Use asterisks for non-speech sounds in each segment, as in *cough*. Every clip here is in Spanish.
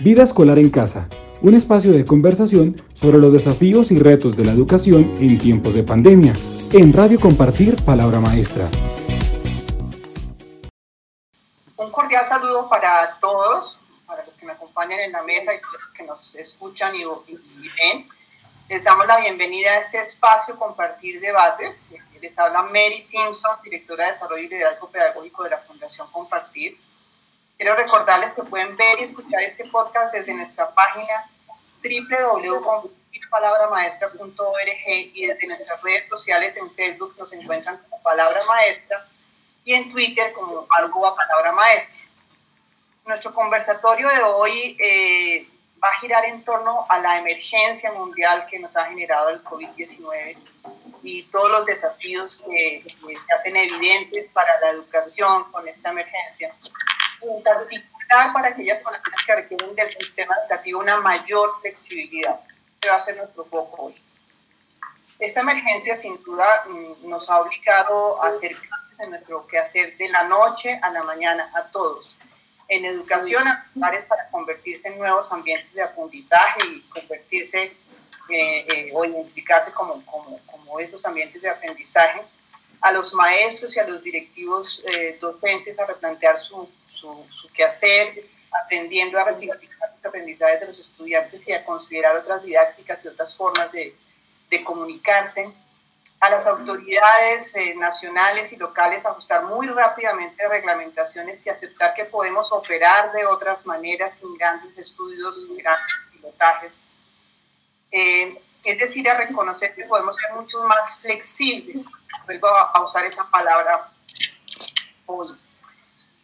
Vida Escolar en Casa, un espacio de conversación sobre los desafíos y retos de la educación en tiempos de pandemia. En Radio Compartir, Palabra Maestra. Un cordial saludo para todos, para los que me acompañan en la mesa y los que nos escuchan y, ven. Les damos la bienvenida a este espacio Compartir Debates. Les habla Mary Simpson, directora de Desarrollo y Liderazgo Pedagógico de la Fundación Compartir. Quiero recordarles que pueden ver y escuchar este podcast desde nuestra página www.palabra-maestra.org y desde nuestras redes sociales en Facebook nos encuentran como Palabra Maestra y en Twitter como arroba Palabra Maestra. Nuestro conversatorio de hoy eh, va a girar en torno a la emergencia mundial que nos ha generado el COVID-19 y todos los desafíos que, que se hacen evidentes para la educación con esta emergencia en particular para aquellas personas que requieren del sistema educativo una mayor flexibilidad, que va a ser nuestro foco hoy. Esta emergencia sin duda mm, nos ha obligado a hacer cambios en nuestro quehacer de la noche a la mañana a todos. En educación, a lugares para convertirse en nuevos ambientes de aprendizaje y convertirse eh, eh, o identificarse como, como, como esos ambientes de aprendizaje a los maestros y a los directivos eh, docentes a replantear su, su, su, quehacer, aprendiendo a recibir los aprendizajes de los estudiantes y a considerar otras didácticas y otras formas de, de comunicarse, a las autoridades eh, nacionales y locales a ajustar muy rápidamente reglamentaciones y aceptar que podemos operar de otras maneras sin grandes estudios, sin grandes pilotajes. Eh, es decir, a reconocer que podemos ser mucho más flexibles vuelvo a usar esa palabra hoy.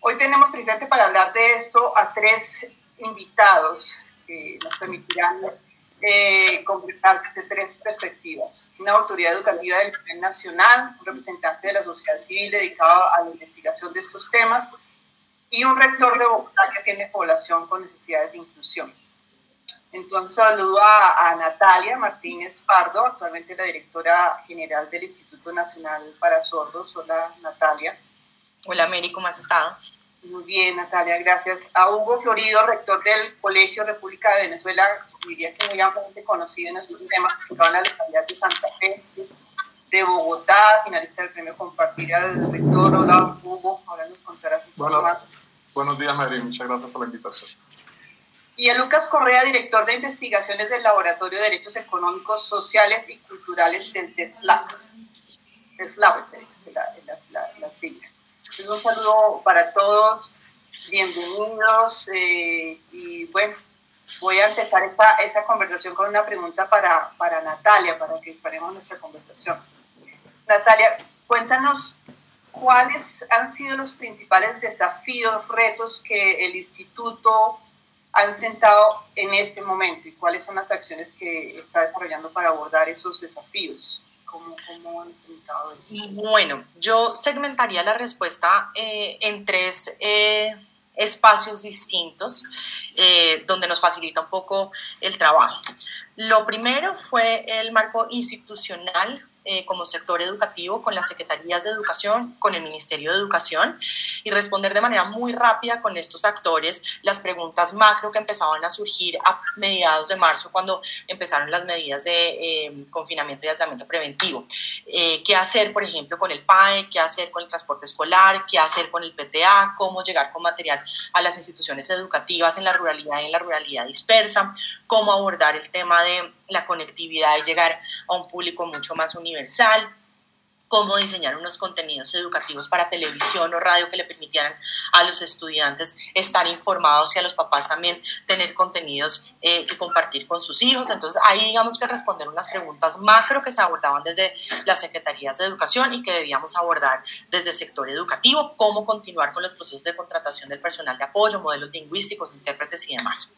Hoy tenemos presente para hablar de esto a tres invitados que nos permitirán eh, conversar desde tres perspectivas. Una autoridad educativa del nivel nacional, un representante de la sociedad civil dedicado a la investigación de estos temas y un rector de Bogotá que tiene población con necesidades de inclusión. Entonces saludo a, Natalia Martínez Pardo, actualmente la directora general del Instituto Nacional para Sordos. Hola Natalia. Hola Mary, ¿cómo has estado? Muy bien Natalia, gracias. A Hugo Florido, rector del Colegio República de Venezuela, diría que muy ampliamente conocido en estos temas, que van a la localidad de Santa Fe, de Bogotá, finalista del premio Compartir al rector. Hola Hugo, ahora nos contarás un poco más. Buenos días Mary, muchas gracias por la invitación y a Lucas Correa, director de investigaciones del Laboratorio de Derechos Económicos, Sociales y Culturales del TESLAC. TESLAC es la, la, la, sigla. Entonces, un saludo para todos, bienvenidos eh, y bueno, voy a empezar esta, esa conversación con una pregunta para, para Natalia, para que disparemos nuestra conversación. Natalia, cuéntanos cuáles han sido los principales desafíos, retos que el instituto ha enfrentado en este momento y cuáles son las acciones que está desarrollando para abordar esos desafíos? ¿Cómo, enfrentado eso? Bueno, yo segmentaría la respuesta eh, en tres eh, espacios distintos eh, donde nos facilita un poco el trabajo. Lo primero fue el marco institucional eh, como sector educativo con las secretarías de educación, con el Ministerio de Educación y responder de manera muy rápida con estos actores las preguntas macro que empezaban a surgir a mediados de marzo cuando empezaron las medidas de eh, confinamiento y aislamiento preventivo. Eh, ¿Qué hacer, por ejemplo, con el PAE? ¿Qué hacer con el transporte escolar? ¿Qué hacer con el PTA? ¿Cómo llegar con material a las instituciones educativas en la ruralidad y en la ruralidad dispersa? ¿Cómo abordar el tema de la conectividad y llegar a un público mucho más universal, cómo diseñar unos contenidos educativos para televisión o radio que le permitieran a los estudiantes estar informados y a los papás también tener contenidos eh, que compartir con sus hijos. Entonces ahí digamos que responder unas preguntas macro que se abordaban desde las secretarías de educación y que debíamos abordar desde el sector educativo, cómo continuar con los procesos de contratación del personal de apoyo, modelos lingüísticos, intérpretes y demás.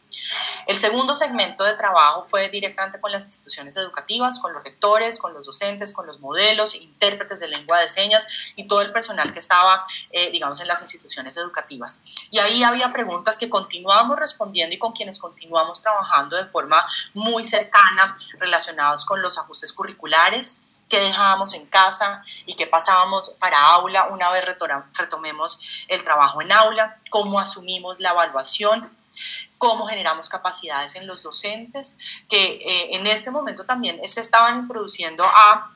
El segundo segmento de trabajo fue directamente con las instituciones educativas, con los rectores, con los docentes, con los modelos, intérpretes de lengua de señas y todo el personal que estaba, eh, digamos, en las instituciones educativas. Y ahí había preguntas que continuamos respondiendo y con quienes continuamos trabajando de forma muy cercana relacionados con los ajustes curriculares, qué dejábamos en casa y qué pasábamos para aula. Una vez retomemos el trabajo en aula, cómo asumimos la evaluación cómo generamos capacidades en los docentes, que eh, en este momento también se estaban introduciendo a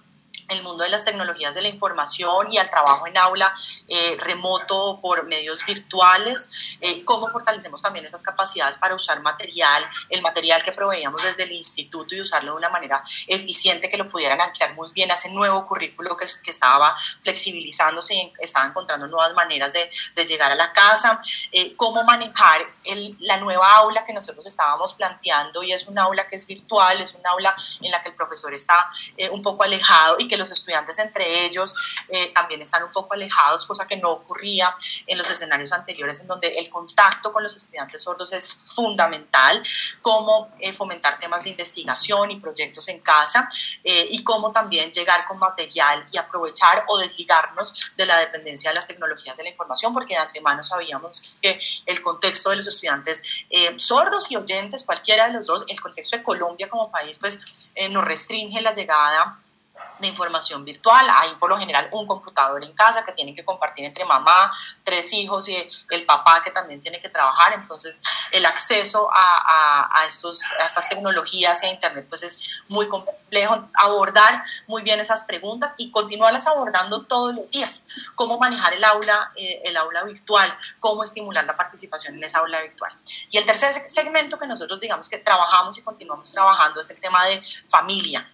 el mundo de las tecnologías de la información y al trabajo en aula eh, remoto por medios virtuales, eh, cómo fortalecemos también esas capacidades para usar material, el material que proveíamos desde el instituto y usarlo de una manera eficiente que lo pudieran anclar muy bien a ese nuevo currículo que, que estaba flexibilizándose y estaba encontrando nuevas maneras de, de llegar a la casa, eh, cómo manejar el, la nueva aula que nosotros estábamos planteando y es un aula que es virtual, es un aula en la que el profesor está un poco alejado y que los estudiantes entre ellos eh, también están un poco alejados, cosa que no ocurría en los escenarios anteriores, en donde el contacto con los estudiantes sordos es fundamental, cómo eh, fomentar temas de investigación y proyectos en casa eh, y cómo también llegar con material y aprovechar o desligarnos de la dependencia de las tecnologías de la información, porque de antemano sabíamos que el contexto de los estudiantes sordos y oyentes, cualquiera de los dos, el contexto de Colombia como país, pues nos restringe la llegada de información virtual. Hay por lo general un computador en casa que tienen que compartir entre mamá, tres hijos y el papá que también tiene que trabajar. Entonces el acceso a, a, estos, a estas tecnologías y a Internet pues es muy complejo. Abordar muy bien esas preguntas y continuarlas abordando todos los días. Cómo manejar el aula, eh, el aula virtual, cómo estimular la participación en esa aula virtual. Y el tercer segmento que nosotros digamos que trabajamos y continuamos trabajando es el tema de familia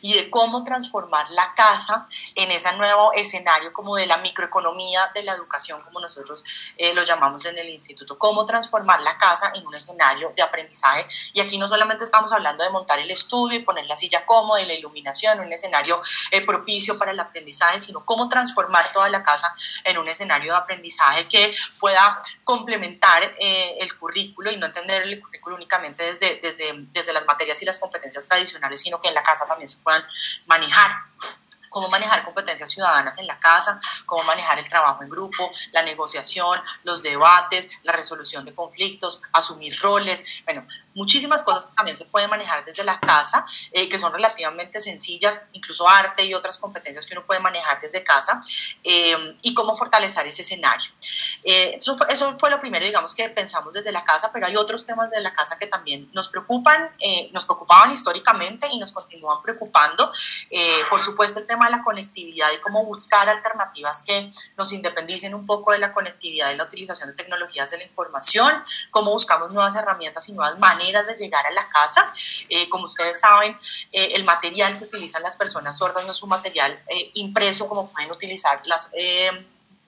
y de cómo transformar la casa en ese nuevo escenario como de la microeconomía de la educación, como nosotros eh, lo llamamos en el instituto, cómo transformar la casa en un escenario de aprendizaje. Y aquí no solamente estamos hablando de montar el estudio y poner la silla cómoda y la iluminación, un escenario eh, propicio para el aprendizaje, sino cómo transformar toda la casa en un escenario de aprendizaje que pueda complementar eh, el currículo y no entender el currículo únicamente desde, desde, desde las materias y las competencias tradicionales, sino que en la casa también se puedan manejar cómo manejar competencias ciudadanas en la casa, cómo manejar el trabajo en grupo, la negociación, los debates, la resolución de conflictos, asumir roles, bueno, muchísimas cosas que también se pueden manejar desde la casa, eh, que son relativamente sencillas, incluso arte y otras competencias que uno puede manejar desde casa, eh, y cómo fortalecer ese escenario. Eh, eso, fue, eso, fue, lo primero, digamos, que pensamos desde la casa, pero hay otros temas de la casa que también nos preocupan, nos preocupaban históricamente y nos continúan preocupando. por supuesto, el tema de la conectividad y cómo buscar alternativas que nos independicen un poco de la conectividad y la utilización de tecnologías de la información, cómo buscamos nuevas herramientas y nuevas maneras de llegar a la casa. Eh, como ustedes saben, eh, el material que utilizan las personas sordas no es un material eh, impreso como pueden utilizar las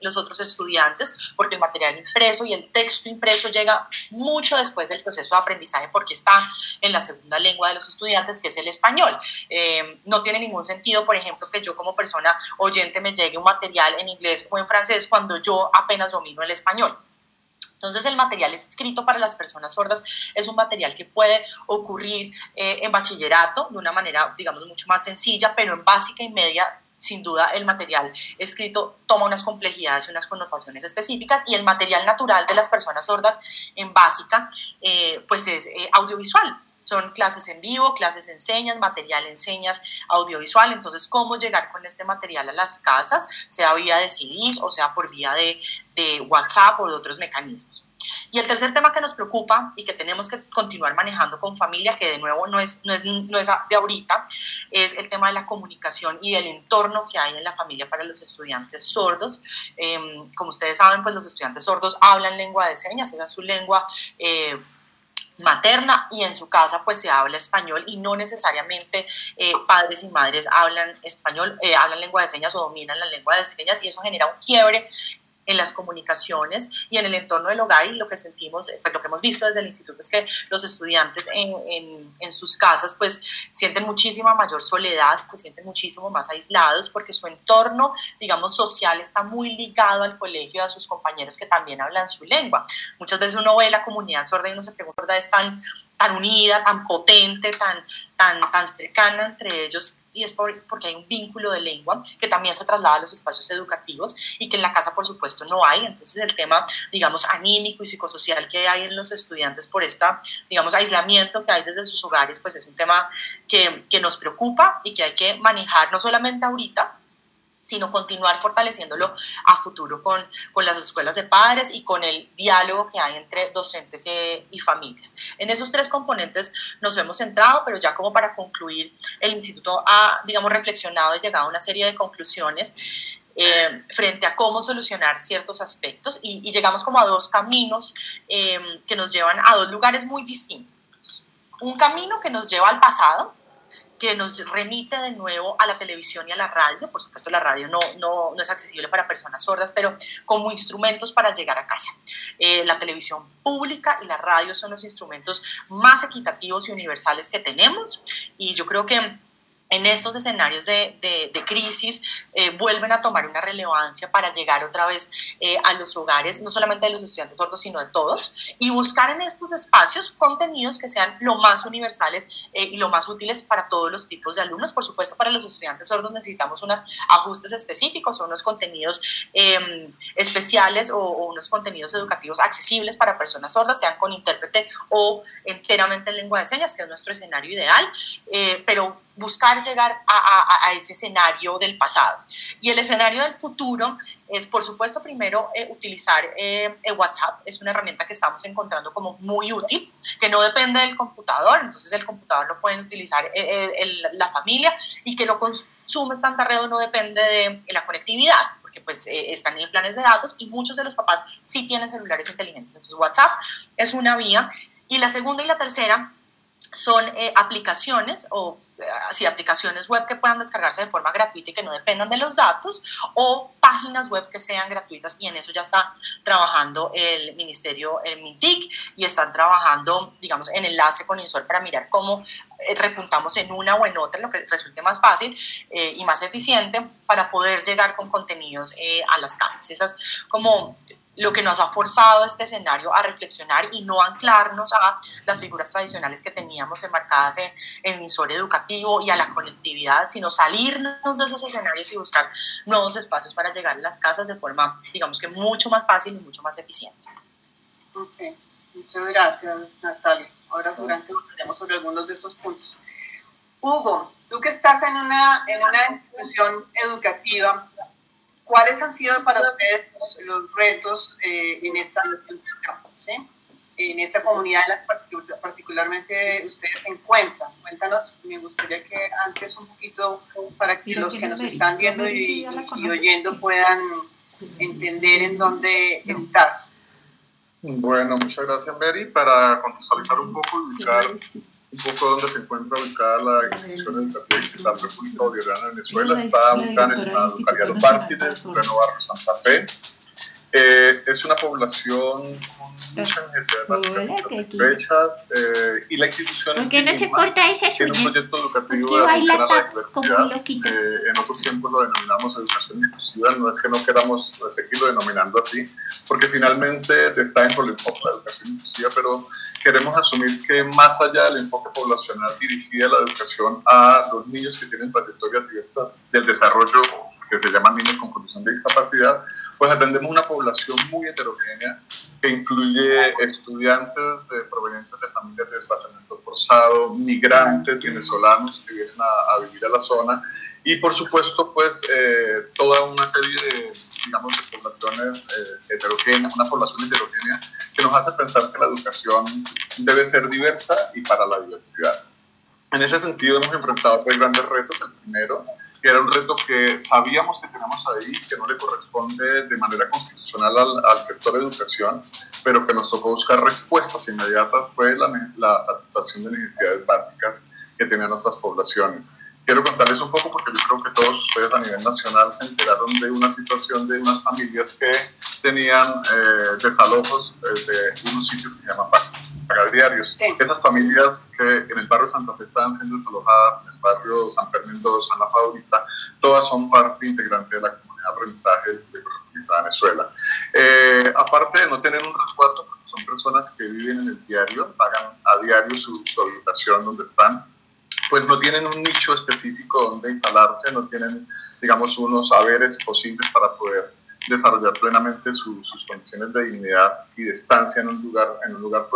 los otros estudiantes, porque el material impreso y el texto impreso llega mucho después del proceso de aprendizaje porque está en la segunda lengua de los estudiantes, que es el español. Eh, no tiene ningún sentido, por ejemplo, que yo como persona oyente me llegue un material en inglés o en francés cuando yo apenas domino el español. Entonces el material escrito para las personas sordas es un material que puede ocurrir eh, en bachillerato de una manera, digamos, mucho más sencilla, pero en básica y media sin duda el material escrito toma unas complejidades y unas connotaciones específicas y el material natural de las personas sordas en básica eh, pues es eh, audiovisual. Son clases en vivo, clases enseñas, material enseñas audiovisual. Entonces, ¿cómo llegar con este material a las casas, sea vía de CDs o sea por vía de, de WhatsApp o de otros mecanismos? Y el tercer tema que nos preocupa y que tenemos que continuar manejando con familia, que de nuevo no es, no es, no es de ahorita, es el tema de la comunicación y del entorno que hay en la familia para los estudiantes sordos. Em, como ustedes saben, pues los estudiantes sordos hablan lengua de señas, esa es su lengua. Eh, materna y en su casa pues se habla español y no necesariamente eh, padres y madres hablan español, eh, hablan lengua de señas o dominan la lengua de señas y eso genera un quiebre en las comunicaciones y en el entorno del hogar y lo que sentimos, pues lo que hemos visto desde el instituto es que los estudiantes en, en, en, sus casas pues sienten muchísima mayor soledad, se sienten muchísimo más aislados porque su entorno, digamos, social está muy ligado al colegio, a sus compañeros que también hablan su lengua. Muchas veces uno ve la comunidad sorda y uno se pregunta, ¿verdad? Es tan, tan unida, tan potente, tan, tan, tan cercana entre ellos y es porque hay un vínculo de lengua que también se traslada a los espacios educativos y que en la casa por supuesto no hay. Entonces el tema, digamos, anímico y psicosocial que hay en los estudiantes por esta, digamos, aislamiento que hay desde sus hogares, pues es un tema que, que nos preocupa y que hay que manejar no solamente ahorita, sino continuar fortaleciéndolo a futuro con, con, las escuelas de padres y con el diálogo que hay entre docentes y, y, familias. En esos tres componentes nos hemos centrado, pero ya como para concluir, el instituto ha, digamos, reflexionado y llegado a una serie de conclusiones eh, frente a cómo solucionar ciertos aspectos y, y llegamos como a dos caminos eh, que nos llevan a dos lugares muy distintos. Un camino que nos lleva al pasado, que nos remite de nuevo a la televisión y a la radio. Por supuesto, la radio no, no, no es accesible para personas sordas, pero como instrumentos para llegar a casa. Eh, la televisión pública y la radio son los instrumentos más equitativos y universales que tenemos. Y yo creo que en estos escenarios de, de, crisis eh, vuelven a tomar una relevancia para llegar otra vez eh, a los hogares, no solamente de los estudiantes sordos, sino de todos, y buscar en estos espacios contenidos que sean lo más universales eh, y lo más útiles para todos los tipos de alumnos. Por supuesto, para los estudiantes sordos necesitamos unos ajustes específicos o unos contenidos em, especiales o, o, unos contenidos educativos accesibles para personas sordas, sean con intérprete o enteramente en lengua de señas, que es nuestro escenario ideal, pero buscar llegar a, a, ese escenario del pasado. Y el escenario del futuro es, por supuesto, primero eh, utilizar eh, el WhatsApp. Es una herramienta que estamos encontrando como muy útil, que no depende del computador, entonces el computador lo pueden utilizar eh, la familia y que lo consume tanta red no depende de la conectividad porque pues están en planes de datos y muchos de los papás sí tienen celulares inteligentes. Entonces WhatsApp es una vía. Y la segunda y la tercera son aplicaciones o así aplicaciones web que puedan descargarse de forma gratuita y que no dependan de los datos, o páginas web que sean gratuitas y en eso ya está trabajando el Ministerio, el MINTIC, y están trabajando, digamos, en enlace con INSOL para mirar cómo eh, repuntamos en una o en otra, lo que resulte más fácil eh, y más eficiente para poder llegar con contenidos eh, a las casas. Esas como lo que nos ha forzado este escenario a reflexionar y no anclarnos a las figuras tradicionales que teníamos enmarcadas en, el visor educativo y a la conectividad, sino salirnos de esos escenarios y buscar nuevos espacios para llegar a las casas de forma, digamos que mucho más fácil y mucho más eficiente. Ok, muchas gracias Natalia. Ahora durante hablaremos sobre algunos de estos puntos. Hugo, tú que estás en una, en una institución educativa, ¿Cuáles han sido para ustedes los, retos eh, en esta ¿sí? en esta comunidad en la que particularmente ustedes se encuentran? Cuéntanos, me gustaría que antes un poquito para que los que nos están viendo y, y oyendo puedan entender en dónde estás. Bueno, muchas gracias, Mary. Para contextualizar un poco y ubicar un poco donde se encuentra ubicada la institución educativa de la República Bolivariana de Venezuela. Está ubicada en la localidad Pártides, Pleno Barrio Santa Fe. Eh, es una población con muchas necesidades satisfechas eh, y la institución ¿Por qué no se corta esa tiene un proyecto educativo de atención a la diversidad. Eh, en otros tiempos lo denominamos educación inclusiva, no es que no queramos seguirlo denominando así, porque finalmente está dentro del enfoque de la educación inclusiva, pero queremos asumir que más allá del enfoque poblacional dirigida a la educación a los niños que tienen trayectorias diversas del desarrollo que se llaman niños con condición de discapacidad, pues atendemos una población muy heterogénea que incluye estudiantes de, provenientes de familias de desplazamiento forzado, migrantes venezolanos que vienen a, vivir a la zona y por supuesto pues eh, toda una serie de, digamos, de poblaciones eh, heterogéneas, una población heterogénea que nos hace pensar que la educación debe ser diversa y para la diversidad. En ese sentido hemos enfrentado tres grandes retos. El primero, que era un reto que sabíamos que tenemos ahí, que no le corresponde de manera constitucional al, al sector educación, pero que nos tocó buscar respuestas inmediatas, fue la, la satisfacción de necesidades básicas que tenían nuestras poblaciones. Quiero contarles un poco porque yo creo que todos ustedes a nivel nacional se enteraron de una situación de unas familias que tenían eh, desalojos eh, de unos sitios que se llaman pagar diarios. Esas familias que en el barrio Santa Fe estaban siendo desalojadas, en el barrio San Fernando, San La Favorita, todas son parte integrante de la comunidad de aprendizaje de Venezuela. Eh, aparte de no tener un resguardo, son personas que viven en el diario, pagan a diario su, su habitación donde están, pues no tienen un nicho específico donde instalarse, no tienen, digamos, unos saberes posibles para poder desarrollar plenamente sus condiciones de dignidad y de estancia en un lugar, en un lugar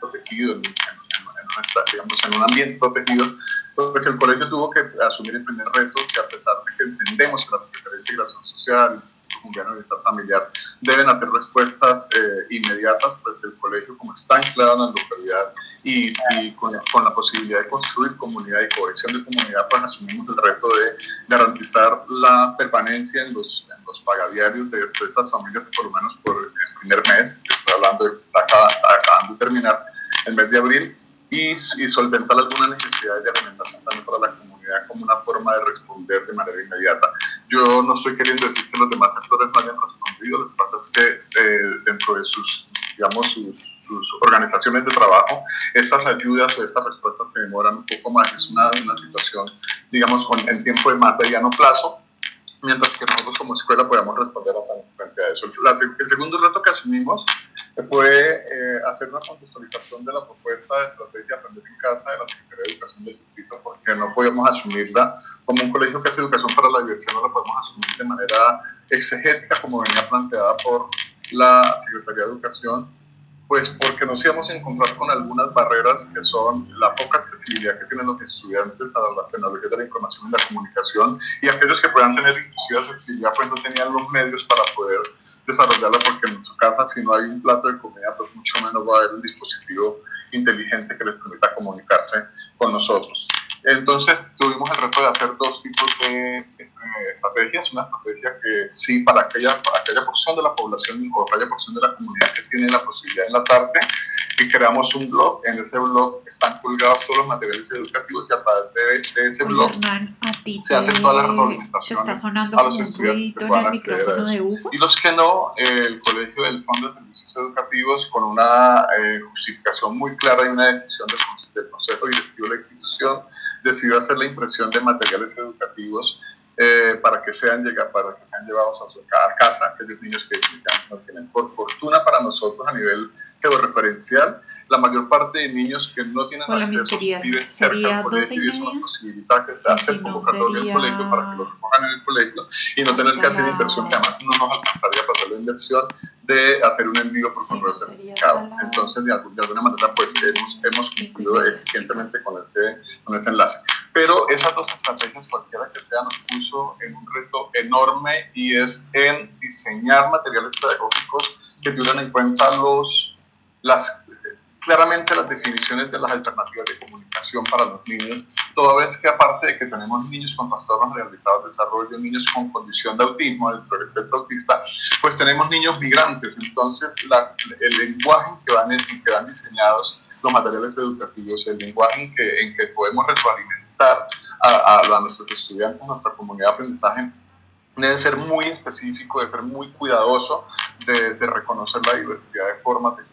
protegido, en, digamos, en un ambiente protegido, pues el colegio tuvo que asumir el primer reto que a pesar de que entendemos que la Secretaría de Integración Social y el Bienestar Familiar deben hacer respuestas eh, inmediatas, pues el colegio como está anclado en la localidad y, y con, con, la posibilidad de construir comunidad y cohesión de comunidad, pues asumimos el reto de garantizar la permanencia en los, en los pagadiarios de, de estas familias, por lo menos por el primer mes, estoy hablando de acabando de terminar, el mes de abril, y, y solventar algunas necesidades de alimentación también para la comunidad como una forma de responder de manera inmediata. Yo no estoy queriendo decir que los demás sectores no hayan respondido, lo que pasa es que eh, dentro de sus, digamos, sus, sus, organizaciones de trabajo, estas ayudas o estas respuestas se demoran un poco más, es una, una situación, digamos, con, en tiempo de más mediano plazo, mientras que nosotros como escuela podamos responder frente a eso. el segundo reto que asumimos fue eh, hacer una contextualización de la propuesta de estrategia Aprender en Casa de la Secretaría de Educación del Distrito, porque no podíamos asumirla como un colegio que hace educación para la diversidad, no la podemos asumir de manera exegética como venía planteada por la Secretaría de Educación, pues porque nos íbamos a encontrar con algunas barreras que son la poca accesibilidad que tienen los estudiantes a las tecnologías de la información y la comunicación y aquellos que puedan tener inclusive accesibilidad pues no tenían los medios para poder desarrollarla porque en su casa si no hay un plato de comida pues mucho menos va a haber un dispositivo inteligente que les permita comunicarse con nosotros. Entonces tuvimos el reto de hacer dos tipos de eh, estrategias. Una estrategia que sí, para aquella, para aquella porción de la población o aquella porción de la comunidad que tiene la posibilidad de enlazarte, y creamos un blog. En ese blog están colgados todos los materiales educativos y a través de, ese blog se hacen todas las reglamentaciones a los estudiantes que puedan acceder a eso. Y los que no, el Colegio del Fondo de Servicios Educativos, con una eh, justificación muy clara y una decisión del, del Consejo Directivo de la institución, decidió hacer la impresión de materiales educativos eh, para, que sean llegar, para que sean llevados a su casa aquellos niños que no tienen. Por fortuna para nosotros a nivel georreferencial, la mayor parte de niños que no tienen Hola, acceso viven cerca al colegio y es una posibilidad que se hace convocatoria en el colegio para que los pongan en el colegio y no tener que hacer inversión, que además no nos alcanzaría para hacer la inversión de hacer un envío por correo sí, certificado. Entonces, de, de, alguna manera, pues hemos, hemos cumplido eficientemente con ese, con ese enlace. Pero esas dos estrategias, cualquiera que sea, nos puso en un reto enorme y es en diseñar materiales pedagógicos que tuvieran en cuenta los, las claramente las definiciones de las alternativas de comunicación para los niños, toda vez que aparte de que tenemos niños con trastornos realizados de desarrollo, niños con condición de autismo, dentro del espectro autista, pues tenemos niños migrantes, entonces la, el lenguaje en que, van, que van diseñados los materiales educativos, el lenguaje en que, en que podemos retroalimentar a, a, a nuestros estudiantes, a nuestra comunidad de aprendizaje, debe ser muy específico, debe ser muy cuidadoso de, de reconocer la diversidad de formas de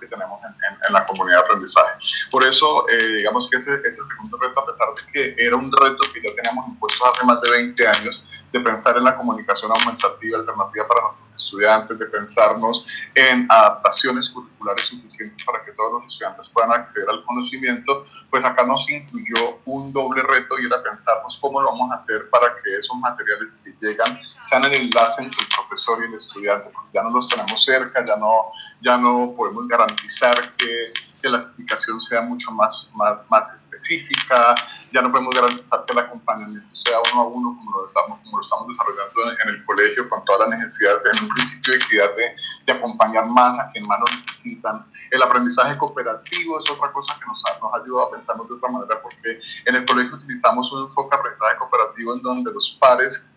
que tenemos en, en, la comunidad de aprendizaje. Por eso, eh, digamos que ese, ese segundo reto, a pesar de que era un reto que ya teníamos impuesto hace más de 20 años, de pensar en la comunicación aumentativa alternativa para nuestros estudiantes, de pensarnos en adaptaciones curriculares suficientes para que todos los estudiantes puedan acceder al conocimiento, pues acá nos incluyó un doble reto y era pensarnos cómo lo vamos a hacer para que esos materiales que llegan sean el enlace entre el profesor y el estudiante, porque ya no los tenemos cerca, ya no, ya no podemos garantizar que, que la explicación sea mucho más, más, más específica, ya no podemos garantizar que el acompañamiento sea uno a uno como lo estamos, como lo estamos desarrollando en, el colegio con todas las necesidades, en un principio de equidad de, de acompañar más a quien más lo necesitan. El aprendizaje cooperativo es otra cosa que nos ha, nos ha ayudado a pensarnos de otra manera porque en el colegio utilizamos un enfoque de aprendizaje cooperativo en donde los pares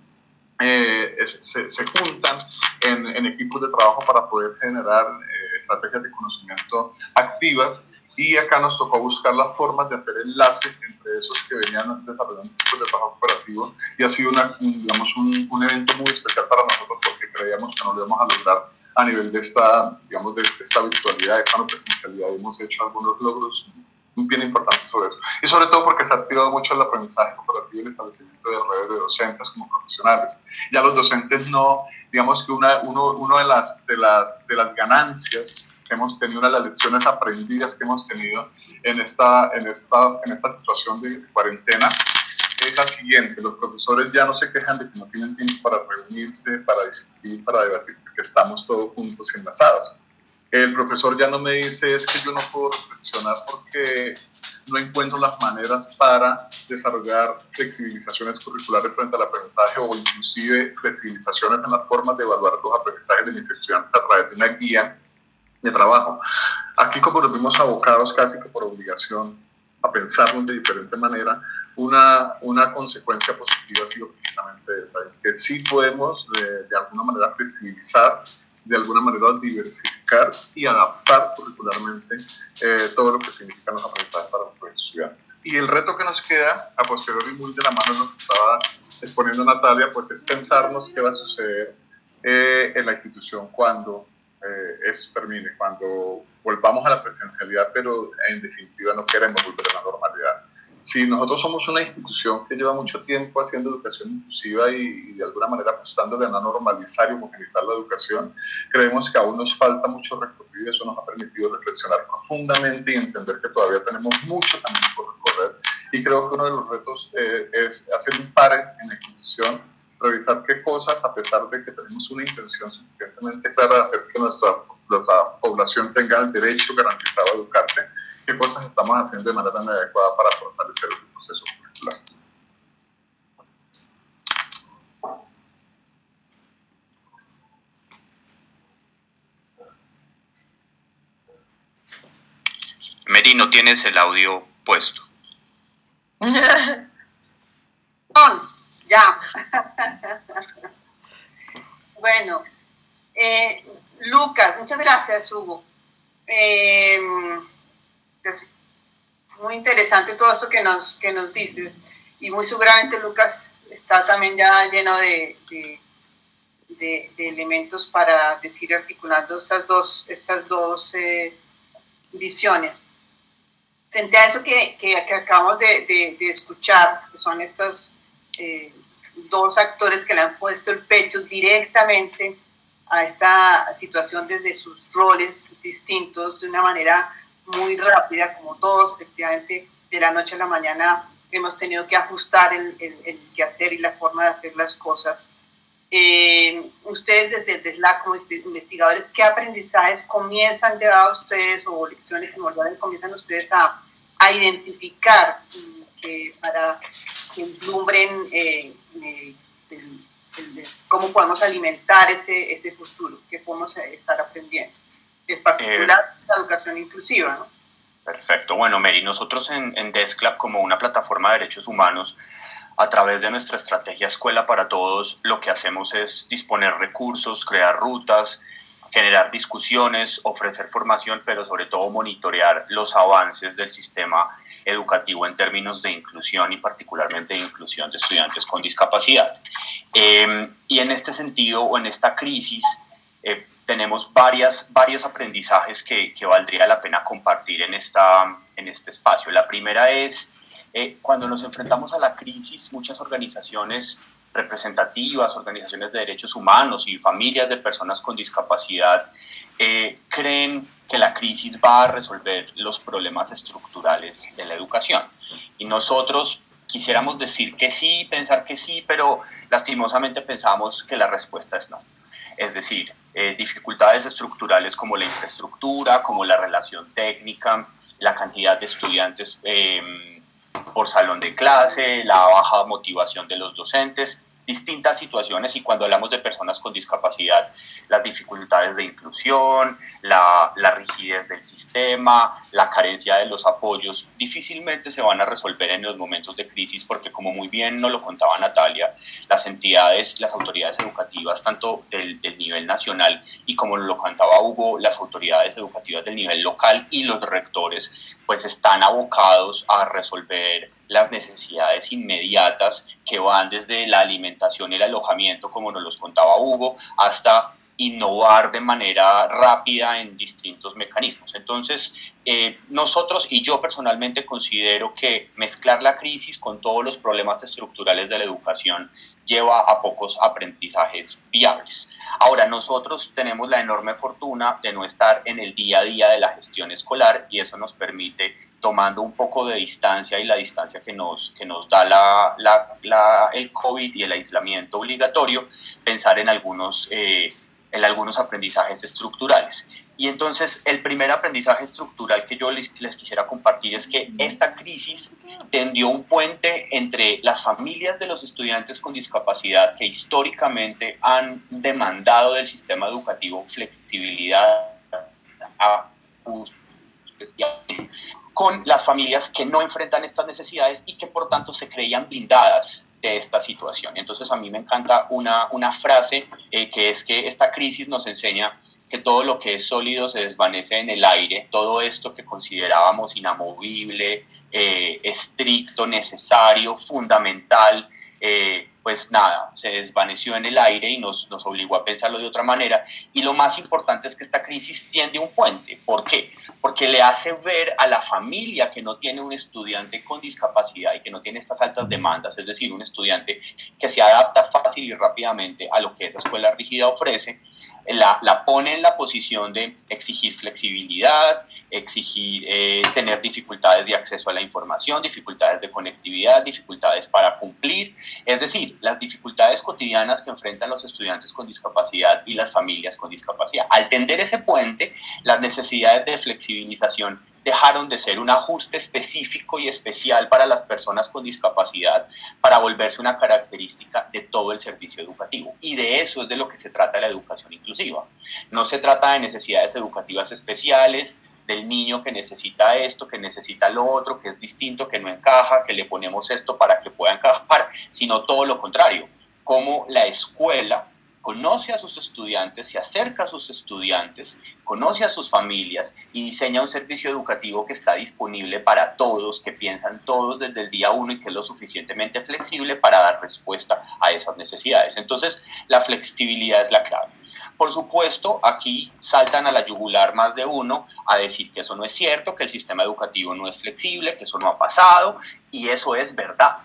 eh, se, se, juntan en, en, equipos de trabajo para poder generar eh, estrategias de conocimiento activas y acá nos tocó buscar las formas de hacer enlaces entre esos que venían desarrollando tipos de trabajo cooperativo y ha sido una, digamos, un, un, evento muy especial para nosotros porque creíamos que no lo íbamos a lograr a nivel de esta, digamos, de, esta virtualidad, de esta no presencialidad. Hemos hecho algunos logros bien importantes sobre eso. Y sobre todo porque se ha activado mucho el aprendizaje cooperativo y el establecimiento de redes de docentes como profesionales. Ya los docentes no, digamos que una, uno, uno de, las, de, las, de las ganancias hemos tenido, una de las lecciones aprendidas que hemos tenido en esta, en esta, en esta situación de cuarentena es la siguiente, los profesores ya no se quejan de que no tienen tiempo para reunirse, para discutir, para debatir, porque estamos todos juntos enlazados. El profesor ya no me dice, es que yo no puedo reflexionar porque no encuentro las maneras para desarrollar flexibilizaciones curriculares frente al aprendizaje o inclusive flexibilizaciones en las formas de evaluar los aprendizajes de mis estudiantes a través de una guía de trabajo. Aquí como nos vimos abocados casi que por obligación a pensarlo de diferente manera, una, una consecuencia positiva ha sido precisamente esa, que sí podemos de, de alguna manera flexibilizar de alguna manera diversificar y adaptar curricularmente eh, todo lo que significan los aprendizajes para los estudiantes. Y el reto que nos queda, a posteriori muy de la mano lo que estaba exponiendo Natalia, pues es pensarnos qué va a suceder eh, en la institución cuando eh, esto termine, cuando volvamos a la presencialidad, pero en definitiva no queremos volver a la normalidad si nosotros somos una institución que lleva mucho tiempo haciendo educación inclusiva y, de alguna manera apostándole a normalizar y homogenizar la educación, creemos que aún nos falta mucho recorrido y eso nos ha permitido reflexionar profundamente y entender que todavía tenemos mucho camino por recorrer. Y creo que uno de los retos eh, es hacer un par en la institución, revisar qué cosas, a pesar de que tenemos una intención suficientemente clara de hacer que nuestra, nuestra población tenga el derecho garantizado a educarse, qué cosas estamos haciendo de manera adecuada para fortalecer ese proceso curricular. Mary, no tienes el audio puesto. *laughs* ya. *laughs* bueno, eh, Lucas, muchas gracias, Hugo. Eh, muy interesante todo esto que nos, que nos dices. Y muy seguramente Lucas está también ya lleno de, de, elementos para decir articulando estas dos, estas dos eh, visiones. Frente a eso que, que, acabamos de, escuchar, que son estos eh, dos actores que le han puesto el pecho directamente a esta situación desde sus roles distintos de una manera muy rápida, como todos, efectivamente, de la noche a la mañana hemos tenido que ajustar el, el, el quehacer y la forma de hacer las cosas. Eh, ustedes desde el DESLAC como investigadores, ¿qué aprendizajes comienzan ya a ustedes o lecciones que comienzan ustedes a, a identificar mm, para que vislumbren eh, eh, cómo podemos alimentar ese, ese futuro, qué podemos estar aprendiendo? Es particular eh, la educación inclusiva, ¿no? Perfecto. Bueno, Mary, nosotros en, en Desclap, como una plataforma de derechos humanos, a través de nuestra estrategia Escuela para Todos, lo que hacemos es disponer recursos, crear rutas, generar discusiones, ofrecer formación, pero sobre todo monitorear los avances del sistema educativo en términos de inclusión y particularmente de inclusión de estudiantes con discapacidad. Eh, y en este sentido, o en esta crisis, eh, tenemos varias, varios aprendizajes que, que, valdría la pena compartir en, esta, en este espacio. La primera es, eh, cuando nos enfrentamos a la crisis, muchas organizaciones representativas, organizaciones de derechos humanos y familias de personas con discapacidad eh, creen que la crisis va a resolver los problemas estructurales de la educación. Y nosotros quisiéramos decir que sí, pensar que sí, pero lastimosamente pensamos que la respuesta es no. Es decir, eh, dificultades estructurales como la infraestructura, como la relación técnica, la cantidad de estudiantes em, por salón de clase, la baja motivación de los docentes, distintas situaciones y cuando hablamos de personas con discapacidad, las dificultades de inclusión, la, rigidez del sistema, la carencia de los apoyos, difícilmente se van a resolver en los momentos de crisis porque como muy bien nos lo contaba Natalia, las entidades, las autoridades educativas, tanto del, del nivel nacional y como lo contaba Hugo, las autoridades educativas del nivel local y los rectores, pues están abocados a resolver las necesidades inmediatas que van desde la alimentación el alojamiento, como nos los contaba Hugo, hasta innovar de manera rápida en distintos mecanismos. Entonces, eh, nosotros y yo personalmente considero que mezclar la crisis con todos los problemas estructurales de la educación lleva a pocos aprendizajes viables. Ahora, nosotros tenemos la enorme fortuna de no estar en el día a día de la gestión escolar y eso nos permite tomando un poco de distancia y la distancia que nos, que nos da la, la, el COVID y el aislamiento obligatorio, pensar en algunos, eh, en algunos aprendizajes estructurales. Y entonces el primer aprendizaje estructural que yo les, les, quisiera compartir es que esta crisis tendió un puente entre las familias de los estudiantes con discapacidad que históricamente han demandado del sistema educativo flexibilidad, con las familias que no enfrentan estas necesidades y que por tanto se creían blindadas de esta situación. Entonces a mí me encanta una, una frase eh, que es que esta crisis nos enseña que todo lo que es sólido se desvanece en el aire, todo esto que considerábamos inamovible, eh, estricto, necesario, fundamental, eh, pues nada, se desvaneció en el aire y nos, nos obligó a pensarlo de otra manera. Y lo más importante es que esta crisis tiende un puente. ¿Por qué? Porque le hace ver a la familia que no tiene un estudiante con discapacidad y que no tiene estas altas demandas, es decir, un estudiante que se adapta fácil y rápidamente a lo que esa escuela rígida ofrece, la, pone en la posición de exigir flexibilidad, exigir eh, tener dificultades de acceso a la información, dificultades de conectividad, dificultades para cumplir, es decir, las dificultades cotidianas que enfrentan los estudiantes con discapacidad y las familias con discapacidad. Al tender ese puente, las necesidades de flexibilización dejaron de ser un ajuste específico y especial para las personas con discapacidad para volverse una característica de todo el servicio educativo. Y de eso es de lo que se trata la educación inclusiva. No se trata de necesidades educativas especiales, del niño que necesita esto, que necesita lo otro, que es distinto, que no encaja, que le ponemos esto para que pueda encajar, sino todo lo contrario, como la escuela conoce a sus estudiantes, se acerca a sus estudiantes, conoce a sus familias y diseña un servicio educativo que está disponible para todos, que piensan todos desde el día uno y que es lo suficientemente flexible para dar respuesta a esas necesidades. Entonces, la flexibilidad es la clave. Por supuesto, aquí saltan a la yugular más de uno a decir que eso no es cierto, que el sistema educativo no es flexible, que eso no ha pasado, y eso es verdad.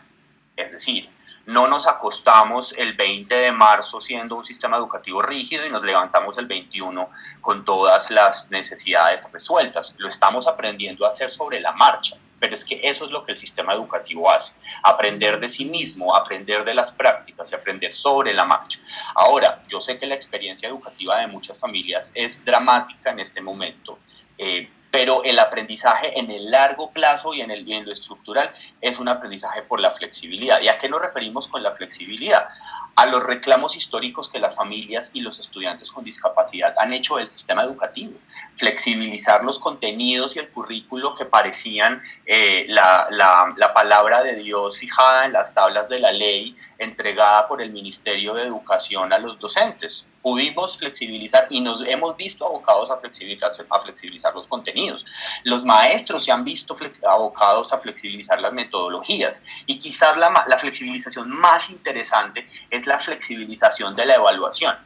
Es decir, no nos acostamos el 20 de marzo siendo un sistema educativo rígido y nos levantamos el 21 con todas las necesidades resueltas. Lo estamos aprendiendo a hacer sobre la marcha, pero es que eso es lo que el sistema educativo hace, aprender de sí mismo, aprender de las prácticas y aprender sobre la marcha. Ahora, yo sé que la experiencia educativa de muchas familias es dramática en este momento. Eh, pero el aprendizaje en el largo plazo y en, el, bien lo estructural es un aprendizaje por la flexibilidad. ¿Y a qué nos referimos con la flexibilidad? A los reclamos históricos que las familias y los estudiantes con discapacidad han hecho del sistema educativo. Flexibilizar los contenidos y el currículo que parecían eh, la, la, la palabra de Dios fijada en las tablas de la ley entregada por el Ministerio de Educación a los docentes pudimos flexibilizar y nos hemos visto abocados a flexibilizar, a flexibilizar los contenidos. Los maestros se han visto abocados a flexibilizar las metodologías y quizás la, la flexibilización más interesante es la flexibilización de la evaluación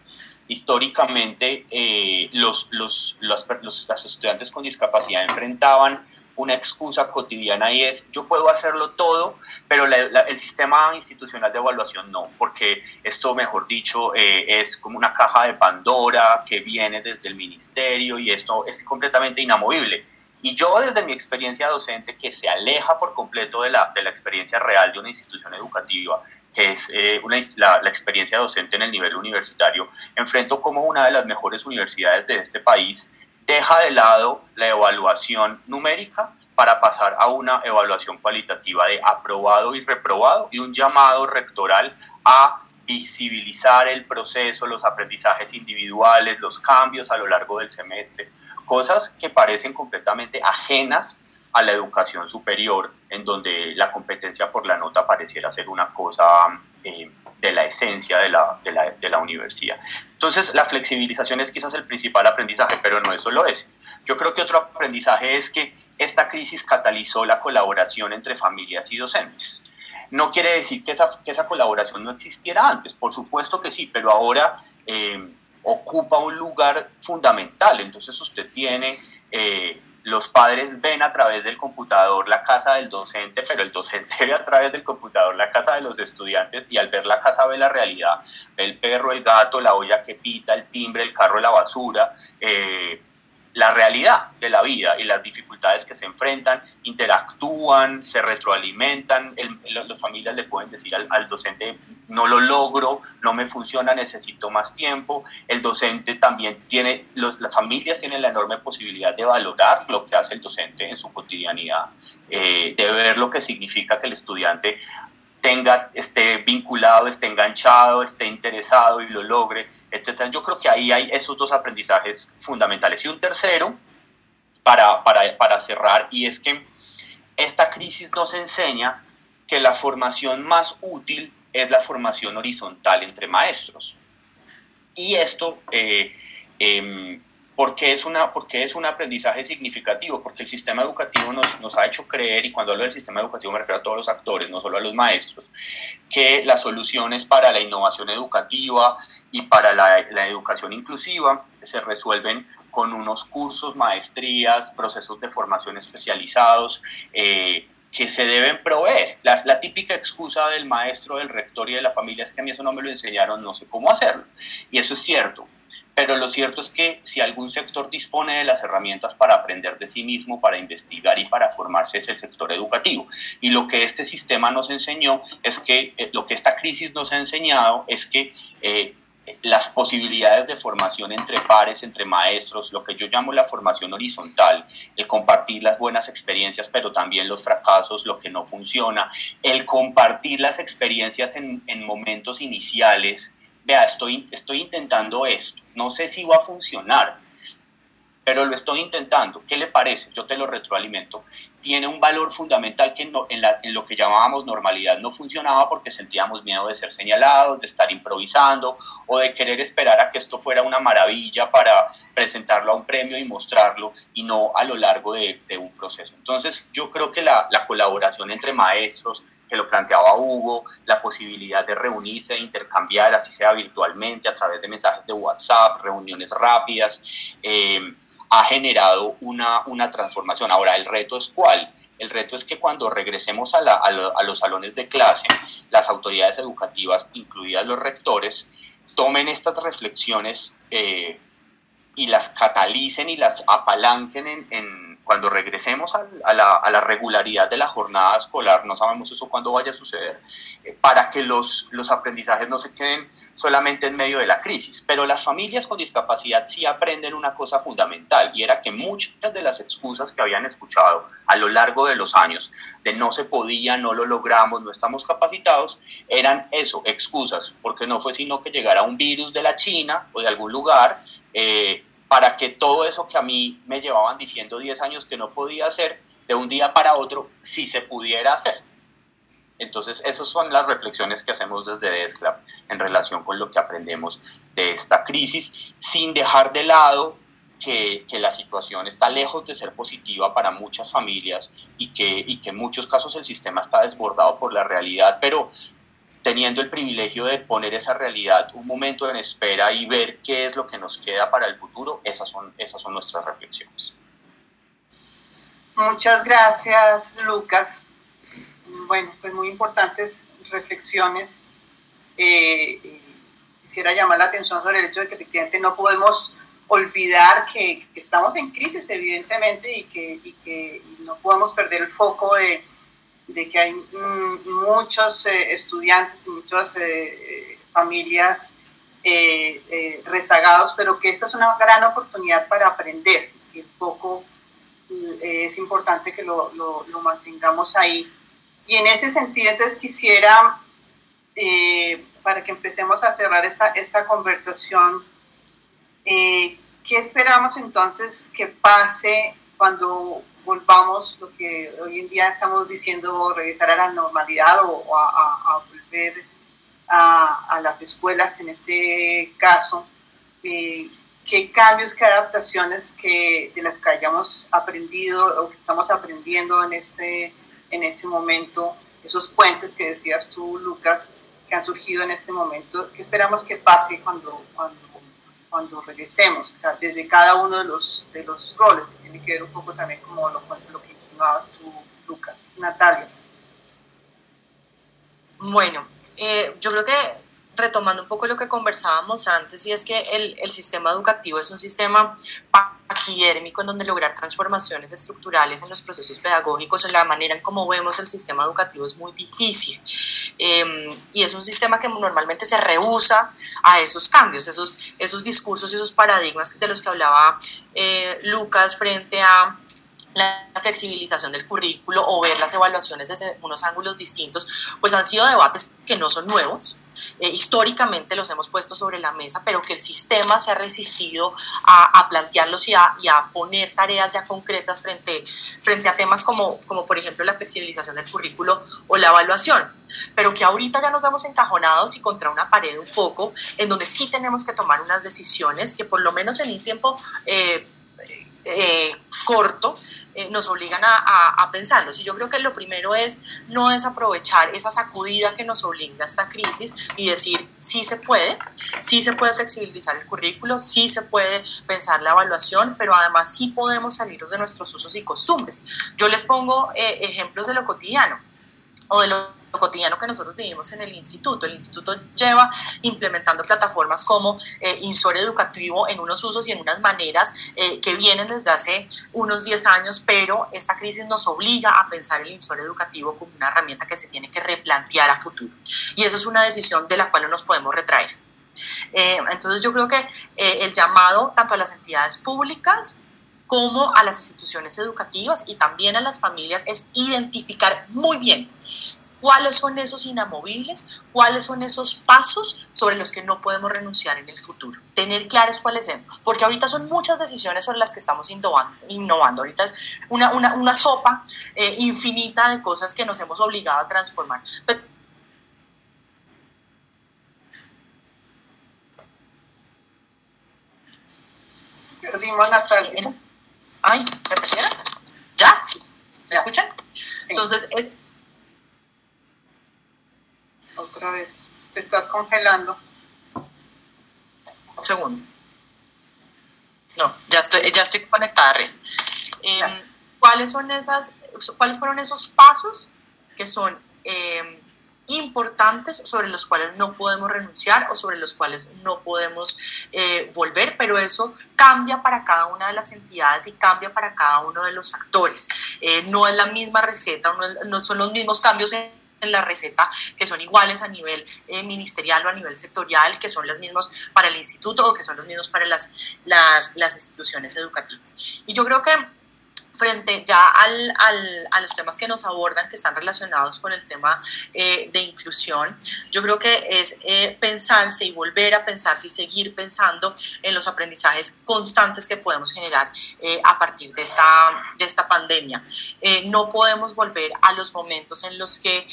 históricamente eh, los, los, los, los, estudiantes con discapacidad enfrentaban una excusa cotidiana y es yo puedo hacerlo todo, pero el sistema institucional de evaluación no, porque esto, mejor dicho, eh, es como una caja de Pandora que viene desde el ministerio y esto es completamente inamovible. Y yo desde mi experiencia docente, que se aleja por completo de la, de la experiencia real de una institución educativa, que es eh, la, experiencia docente en el nivel universitario, enfrento como una de las mejores universidades de este país deja de lado la evaluación numérica para pasar a una evaluación cualitativa de aprobado y reprobado y un llamado rectoral a visibilizar el proceso, los aprendizajes individuales, los cambios a lo largo del semestre, cosas que parecen completamente ajenas a la educación superior, en donde la competencia por la nota pareciera ser una cosa eh, de la esencia de la, de, la, de la, universidad. Entonces, la flexibilización es quizás el principal aprendizaje, pero no eso lo es. Yo creo que otro aprendizaje es que esta crisis catalizó la colaboración entre familias y docentes. No quiere decir que esa, que esa colaboración no existiera antes, por supuesto que sí, pero ahora eh, ocupa un lugar fundamental. Entonces, usted tiene... Eh, los padres ven a través del computador la casa del docente, pero el docente ve a través del computador la casa de los estudiantes y al ver la casa ve la realidad, ve el perro, el gato, la olla que pita, el timbre, el carro, la basura, eh, la realidad de la vida y las dificultades que se enfrentan, interactúan, se retroalimentan, las familias le pueden decir al, docente, no lo logro, no me funciona, necesito más tiempo, el docente también tiene, las familias tienen la enorme posibilidad de valorar lo que hace el docente en su cotidianidad, eh, de ver lo que significa que el estudiante tenga, esté vinculado, esté enganchado, esté interesado y lo logre etcétera. Yo creo que ahí hay esos dos aprendizajes fundamentales. Y un tercero, para, para, para cerrar, y es que esta crisis nos enseña que la formación más útil es la formación horizontal entre maestros. Y esto, eh, eh, ¿por, qué es una, porque es un aprendizaje significativo? Porque el sistema educativo nos, nos, ha hecho creer, y cuando hablo del sistema educativo me refiero a todos los actores, no solo a los maestros, que las soluciones para la innovación educativa, y para la, la, educación inclusiva se resuelven con unos cursos, maestrías, procesos de formación especializados eh, que se deben proveer. La, la, típica excusa del maestro, del rector y de la familia es que a mí eso no me lo enseñaron, no sé cómo hacerlo. Y eso es cierto. Pero lo cierto es que si algún sector dispone de las herramientas para aprender de sí mismo, para investigar y para formarse es el sector educativo. Y lo que este sistema nos enseñó es que, eh, lo que esta crisis nos ha enseñado es que eh, las posibilidades de formación entre pares, entre maestros, lo que yo llamo la formación horizontal, el compartir las buenas experiencias, pero también los fracasos, lo que no funciona, el compartir las experiencias en, en momentos iniciales. Vea, estoy, estoy intentando esto, no sé si va a funcionar, pero lo estoy intentando. ¿Qué le parece? Yo te lo retroalimento. Tiene un valor fundamental que en, en, lo que llamábamos normalidad no funcionaba porque sentíamos miedo de ser señalados, de estar improvisando o de querer esperar a que esto fuera una maravilla para presentarlo a un premio y mostrarlo y no a lo largo de, de un proceso. Entonces yo creo que la, la colaboración entre maestros, que lo planteaba Hugo, la posibilidad de reunirse, de intercambiar, así sea virtualmente, a través de mensajes de WhatsApp, reuniones rápidas, eh, ha generado una, una transformación. Ahora, el reto es cuál? El reto es que cuando regresemos a, a, los salones de clase, las autoridades educativas, incluidas los rectores, tomen estas reflexiones eh, y las catalicen y las apalanquen en cuando regresemos a la, regularidad de la jornada escolar, no sabemos eso cuándo vaya a suceder, eh, para que los, los aprendizajes no se queden solamente en medio de la crisis. Pero las familias con discapacidad sí aprenden una cosa fundamental y era que muchas de las excusas que habían escuchado a lo largo de los años de no se podía, no lo logramos, no estamos capacitados, eran eso, excusas, porque no fue sino que llegara un virus de la China o de algún lugar. Eh, para que todo eso que a mí me llevaban diciendo 10 años que no podía hacer, de un día para otro sí se pudiera hacer. Entonces, esas son las reflexiones que hacemos desde DESCLAP en relación con lo que aprendemos de esta crisis, sin dejar de lado que, que, la situación está lejos de ser positiva para muchas familias y que, y que en muchos casos el sistema está desbordado por la realidad, pero teniendo el privilegio de poner esa realidad un momento en espera y ver qué es lo que nos queda para el futuro, esas son, esas son nuestras reflexiones. Muchas gracias, Lucas. Bueno, pues muy importantes reflexiones. Eh, quisiera llamar la atención sobre el hecho de que efectivamente no podemos olvidar que, estamos en crisis, evidentemente, y que, y que no podemos perder el foco de, de que hay mm, muchos eh, estudiantes y muchas eh, familias eh, rezagados, pero que esta es una gran oportunidad para aprender. Y un poco es importante que lo, lo, mantengamos ahí. Y en ese sentido, entonces quisiera, para que empecemos a cerrar esta, esta conversación, ¿qué esperamos entonces que pase cuando volvamos, lo que hoy en día estamos diciendo, regresar a la normalidad o, a, volver a, las escuelas en este caso, eh, qué cambios, qué adaptaciones que, de las que hayamos aprendido o que estamos aprendiendo en este, en este momento, esos puentes que decías tú, Lucas, que han surgido en este momento, qué esperamos que pase cuando, cuando cuando regresemos, desde cada uno de los, de los roles, que tiene que ver un poco también como lo, lo que insinuabas tú, Lucas. Natalia. Bueno, eh, yo creo que retomando un poco lo que conversábamos antes, y es que el, el, sistema educativo es un sistema taquidérmico en donde lograr transformaciones estructurales en los procesos pedagógicos, en la manera en cómo vemos el sistema educativo es muy difícil. Em, y es un sistema que normalmente se rehúsa a esos cambios, esos, esos discursos, esos paradigmas de los que hablaba eh, Lucas frente a la flexibilización del currículo o ver las evaluaciones desde unos ángulos distintos, pues han sido debates que no son nuevos, eh, históricamente los hemos puesto sobre la mesa, pero que el sistema se ha resistido a, plantearlos y a, a, poner tareas ya concretas frente, frente a temas como, como, por ejemplo, la flexibilización del currículo o la evaluación, pero que ahorita ya nos vemos encajonados y contra una pared un poco, en donde sí tenemos que tomar unas decisiones que por lo menos en un tiempo... Eh, eh, corto eh, nos obligan a, a, pensarlos. Y yo creo que lo primero es no desaprovechar esa sacudida que nos obliga a esta crisis y decir, sí se puede, sí se puede flexibilizar el currículo, sí se puede pensar la evaluación, pero además sí podemos salirnos de nuestros usos y costumbres. Yo les pongo eh, ejemplos de lo cotidiano o de lo cotidiano que nosotros vivimos en el instituto. El instituto lleva implementando plataformas como eh, Insor Educativo en unos usos y en unas maneras eh, que vienen desde hace unos 10 años, pero esta crisis nos obliga a pensar el Insor Educativo como una herramienta que se tiene que replantear a futuro. Y eso es una decisión de la cual no nos podemos retraer. Eh, entonces yo creo que eh, el llamado tanto a las entidades públicas como a las instituciones educativas y también a las familias es identificar muy bien cuáles son esos inamovibles, cuáles son esos pasos sobre los que no podemos renunciar en el futuro. Tener claros cuáles son, porque ahorita son muchas decisiones sobre las que estamos innovando. innovando. Ahorita es una, una, una sopa eh, infinita de cosas que nos hemos obligado a transformar. Pero Perdimos Natalia. Ay, ¿me ¿Ya? ¿Me escuchan? Entonces, es, otra vez. Te estás congelando. Un segundo. No, ya estoy, ya estoy conectada a red. Em, ¿Cuáles son esas, cuáles fueron esos pasos que son em, importantes sobre los cuales no podemos renunciar o sobre los cuales no podemos eh, volver, pero eso cambia para cada una de las entidades y cambia para cada uno de los actores. Eh, no es la misma receta, no, son los mismos cambios en la receta que son iguales a nivel eh, ministerial o a nivel sectorial, que son los mismos para el instituto o que son los mismos para las, las, las instituciones educativas. Y yo creo que frente ya al, al, a los temas que nos abordan, que están relacionados con el tema eh, de inclusión, yo creo que es eh, pensarse y volver a pensarse y seguir pensando en los aprendizajes constantes que podemos generar eh, a partir de esta, de esta pandemia. no podemos volver a los momentos en los que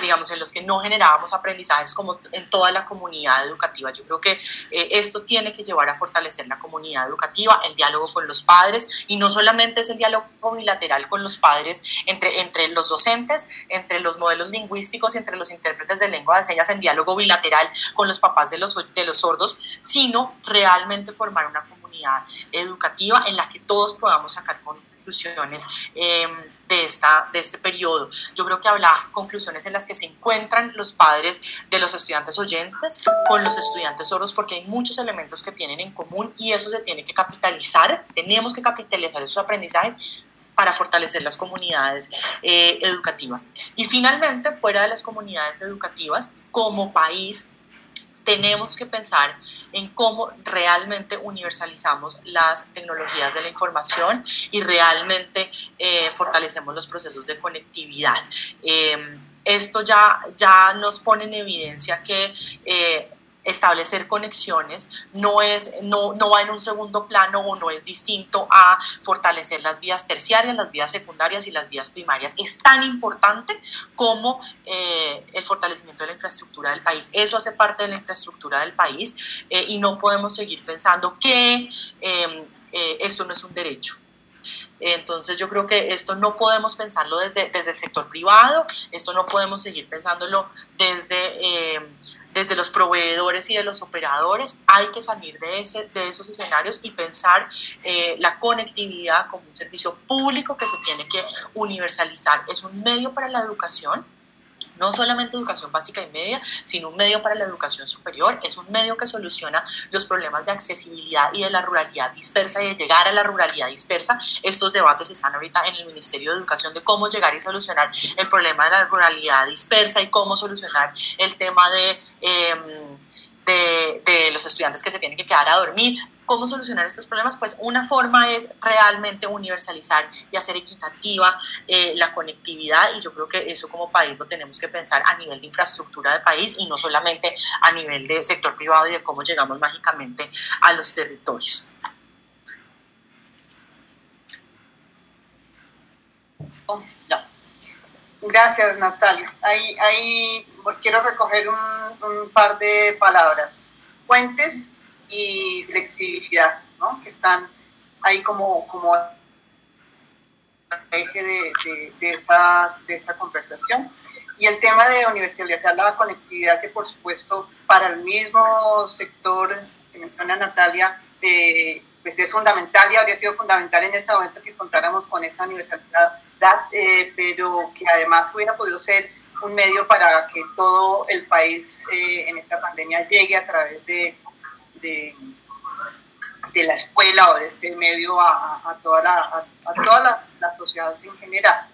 digamos, en los que no generábamos aprendizajes como en toda la comunidad educativa. Yo creo que eh, esto tiene que llevar a fortalecer la comunidad educativa, el diálogo con los padres, y no solamente es el diálogo bilateral con los padres entre, entre los docentes, entre los modelos lingüísticos, entre los intérpretes de lengua de señas, en diálogo bilateral con los papás de los, de los sordos, sino realmente formar una comunidad educativa en la que todos podamos sacar conclusiones. Eh, de, esta, de este periodo. Yo creo que habla conclusiones en las que se encuentran los padres de los estudiantes oyentes con los estudiantes sordos porque hay muchos elementos que tienen en común y eso se tiene que capitalizar. Tenemos que capitalizar esos aprendizajes para fortalecer las comunidades eh, educativas. Y finalmente, fuera de las comunidades educativas, como país, tenemos que pensar en cómo realmente universalizamos las tecnologías de la información y realmente eh, fortalecemos los procesos de conectividad. Em, esto ya, ya nos pone en evidencia que eh, establecer conexiones no, es, no, no va en un segundo plano o no es distinto a fortalecer las vías terciarias, las vías secundarias y las vías primarias. Es tan importante como eh, el fortalecimiento de la infraestructura del país. Eso hace parte de la infraestructura del país eh, y no podemos seguir pensando que em, eh, esto no es un derecho. Entonces yo creo que esto no podemos pensarlo desde, desde el sector privado, esto no podemos seguir pensándolo desde em, desde los proveedores y de los operadores, hay que salir de, ese, de esos escenarios y pensar eh, la conectividad como un servicio público que se tiene que universalizar. Es un medio para la educación, no solamente educación básica y media, sino un medio para la educación superior. Es un medio que soluciona los problemas de accesibilidad y de la ruralidad dispersa y de llegar a la ruralidad dispersa. Estos debates están ahorita en el Ministerio de Educación de cómo llegar y solucionar el problema de la ruralidad dispersa y cómo solucionar el tema de... Em, de, de, los estudiantes que se tienen que quedar a dormir, ¿Cómo solucionar estos problemas? Pues una forma es realmente universalizar y hacer equitativa eh, la conectividad y yo creo que eso como país lo tenemos que pensar a nivel de infraestructura de país y no solamente a nivel de sector privado y de cómo llegamos mágicamente a los territorios. Gracias, Natalia. Ahí, ahí quiero recoger un, un par de palabras. Puentes y flexibilidad, ¿no? que están ahí como, como eje de, de, de, esta, de esta conversación. Y el tema de universalizar la conectividad, que por supuesto para el mismo sector que menciona Natalia, eh, pues es fundamental y habría sido fundamental en este momento que contáramos con esa universalidad, eh, pero que además hubiera podido ser un medio para que todo el país eh, en esta pandemia llegue a través de de, de la escuela o de este medio a, a toda, la, a, toda la, la, sociedad en general.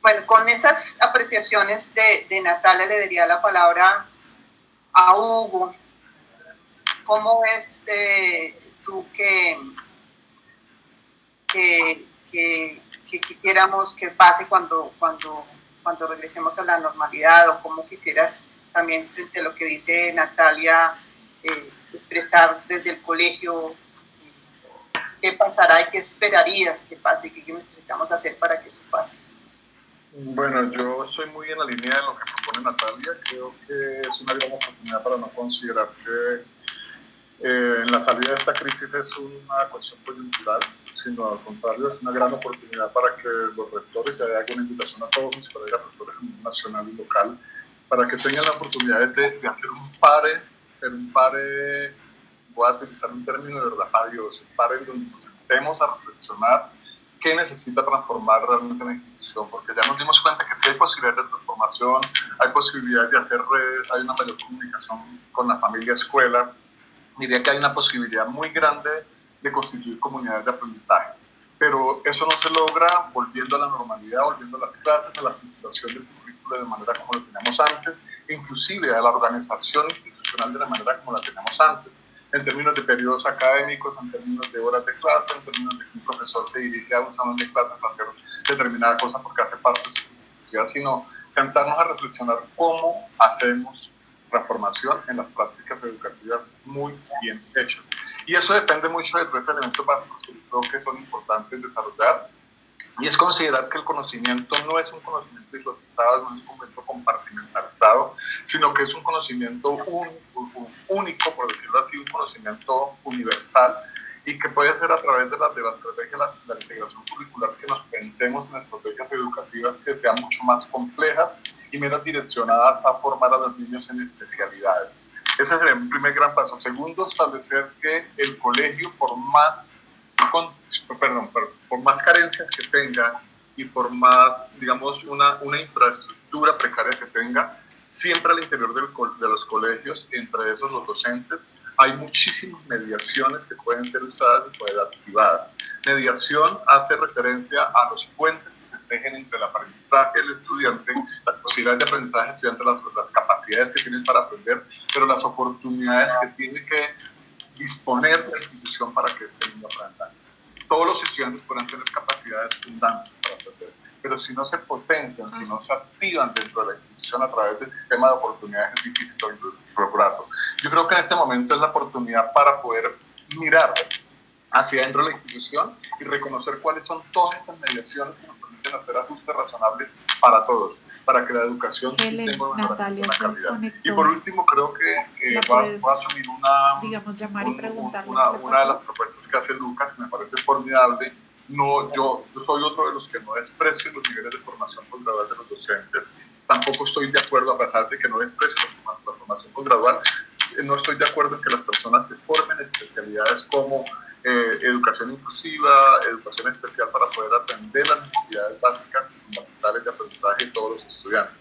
Bueno, con esas apreciaciones de, de Natalia le daría la palabra a Hugo. ¿Cómo ves eh, tú que, que, que, que, quisiéramos que pase cuando, cuando, cuando regresemos a la normalidad o cómo quisieras también frente a lo que dice Natalia? Eh, expresar desde el colegio qué pasará y qué esperarías que pase y qué necesitamos hacer para que eso pase. Bueno, yo soy muy en la línea de lo que propone Natalia. Creo que es una gran oportunidad para no considerar que eh, en la salida de esta crisis es una cuestión coyuntural, sino al contrario, es una gran oportunidad para que los rectores, ya hay alguna invitación a todos mis colegas rectores nacional y local, para que tengan la oportunidad de, de hacer un pare en un par, voy a utilizar un término de verdad Dios, un par en donde nos sentemos a reflexionar qué necesita transformar realmente la institución, porque ya nos dimos cuenta que sí hay posibilidades de transformación, hay posibilidades de hacer redes, hay una mayor comunicación con la familia escuela, diría que hay una posibilidad muy grande de constituir comunidades de aprendizaje. Pero eso no se logra volviendo a la normalidad, volviendo a las clases, a la estructuración del currículo de manera como lo teníamos antes, inclusive a la organización institucional de la manera como la teníamos antes, en términos de periodos académicos, en términos de horas de clase, en términos de que un profesor se dirige a un salón de clases a hacer determinada cosa porque hace parte de su necesidad, sino sentarnos a reflexionar cómo hacemos transformación en las prácticas educativas muy bien hechas. Y eso depende mucho de tres elementos básicos que creo que son importantes desarrollar y es considerar que el conocimiento no es un conocimiento hipotizado, no es un conocimiento compartimentalizado, sino que es un conocimiento único, por decirlo así, un conocimiento universal y que puede ser a través de la, de la estrategia de la, integración curricular que nos pensemos en estrategias educativas que sean mucho más complejas y menos direccionadas a formar a los niños en especialidades. Ese sería el primer gran paso. Segundo, establecer que el colegio, por más con, perdón, por más carencias que tenga y por más, digamos, una, una infraestructura precaria que tenga, siempre al interior del, de los colegios, entre esos los docentes, hay muchísimas mediaciones que pueden ser usadas y pueden ser activadas. Mediación hace referencia a los puentes que se tejen entre el aprendizaje del estudiante, las posibilidades de aprendizaje del estudiante, las, las capacidades que tienen para aprender, pero las oportunidades que tiene que disponer la institución para que este niño aprenda. Todos los estudiantes pueden tener capacidades fundantes para aprender, pero si no se potencian, si no se activan dentro de la institución a través del sistema de oportunidades, es difícil lograrlo. Yo creo que en este momento es la oportunidad para poder mirar hacia dentro de la institución y reconocer cuáles son todas esas mediaciones que nos permiten hacer ajustes razonables para todos para que la educación tenga una Natalia calidad. Y por último, creo que eh, voy, a asumir una, digamos, llamar y una, una, de las propuestas que hace Lucas, que me parece formidable. No, yo, yo soy otro de los que no desprecio los niveles de formación postgradual de los docentes. Tampoco estoy de acuerdo, a pesar de que no desprecio la formación postgradual, eh, no estoy de acuerdo en que las personas se formen en especialidades como eh, educación inclusiva, educación especial para poder atender las necesidades básicas y fundamentales de aprendizaje de todos los estudiantes.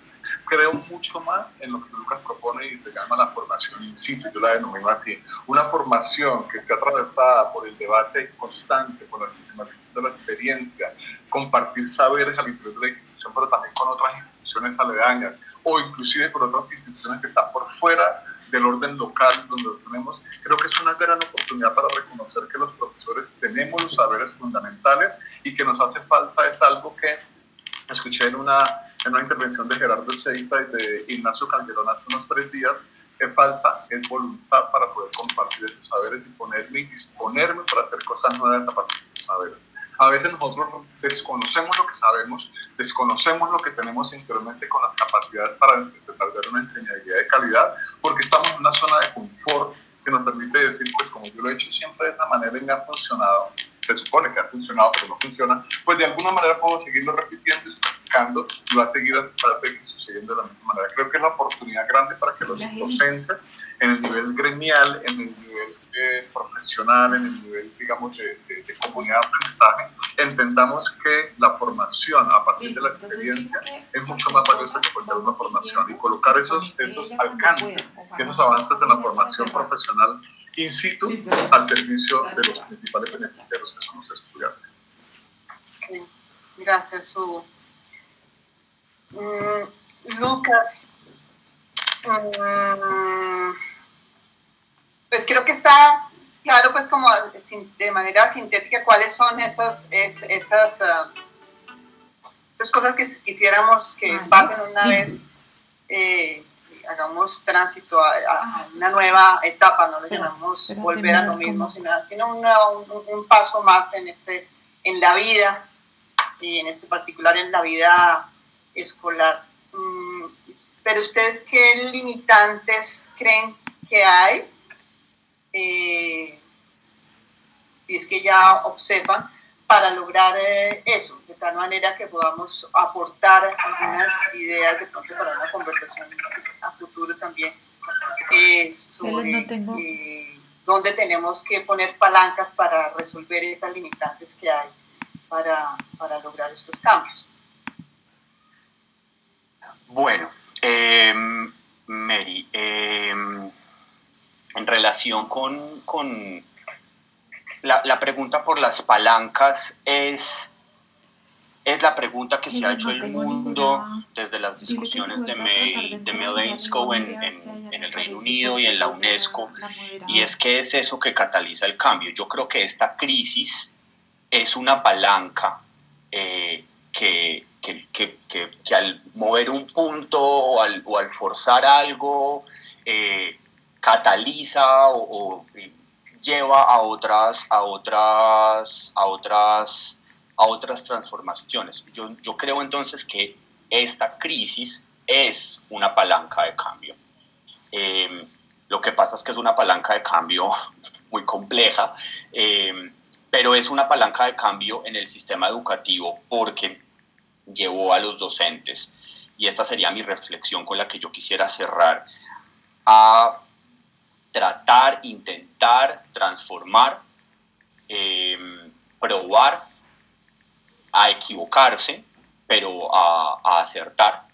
creo mucho más en lo que Lucas propone y se llama la formación in situ, yo la denomino así, una formación que esté atravesada por el debate constante, por la sistematización de la experiencia, compartir saberes al interior de la institución, pero también con otras instituciones aledañas o inclusive con otras instituciones que están por fuera del orden local donde lo tenemos, creo que es una gran oportunidad para reconocer que los profesores tenemos los saberes fundamentales y que nos hace falta es algo que escuché en una, en una intervención de Gerardo Seifa y de Ignacio Calderón hace unos tres días, que falta es voluntad para poder compartir esos saberes y ponerme y disponerme para hacer cosas nuevas a partir de esos saberes. A veces nosotros desconocemos lo que sabemos, desconocemos lo que tenemos interiormente con las capacidades para desarrollar una enseñabilidad de calidad, porque estamos en una zona de confort que nos permite decir, pues como yo lo he hecho siempre de esa manera y me ha funcionado, se supone que ha funcionado, pero no funciona, pues de alguna manera puedo seguirlo repitiendo y practicando y va a seguir, va a seguir sucediendo de la misma manera. Creo que es la oportunidad grande para que los docentes en el nivel gremial, en el nivel eh, profesional, en el nivel, digamos, de, de, comunidad de aprendizaje, entendamos que la formación a partir de la experiencia es mucho más valiosa que cualquier otra formación y colocar esos, esos alcances, esos avances en la formación profesional in situ al servicio de los principales beneficiarios que son los estudiantes. Gracias, Hugo. Mm, Lucas, mm, pues creo que está claro, pues como de manera sintética, cuáles son esas, esas, ah, esas cosas que quisiéramos que pasen una vez. Eh, hagamos tránsito a, una nueva etapa, no lo llamamos volver a lo mismo, sino, sino un, paso más en, este, en la vida, y en este particular en la vida escolar. Mm, pero ustedes, ¿qué limitantes creen que hay? Eh, si es que ya observan, para lograr eh, eso, de tal manera que podamos aportar algunas ideas de pronto para una conversación a futuro también eh, sobre eh, dónde tenemos que poner palancas para resolver esas limitantes que hay para, para lograr estos cambios. Bueno, em, Mary, em, en relación con, con la, pregunta por las palancas es, es la pregunta que se ha hecho el mundo desde las discusiones de, May, de en, en, el Reino Unido y en la UNESCO, y es que es eso que cataliza el cambio. Yo creo que esta crisis es una palanca eh, que, que, al mover un punto o al, o al forzar algo, eh, cataliza o, lleva a otras, a otras, a otras, a otras transformaciones. Yo, yo creo entonces que esta crisis es una palanca de cambio. Em, lo que pasa es que es una palanca de cambio *laughs* muy compleja, em, pero es una palanca de cambio en el sistema educativo porque llevó a los docentes, y esta sería mi reflexión con la que yo quisiera cerrar, a tratar, intentar, transformar, em, probar, a equivocarse, pero a, acertar.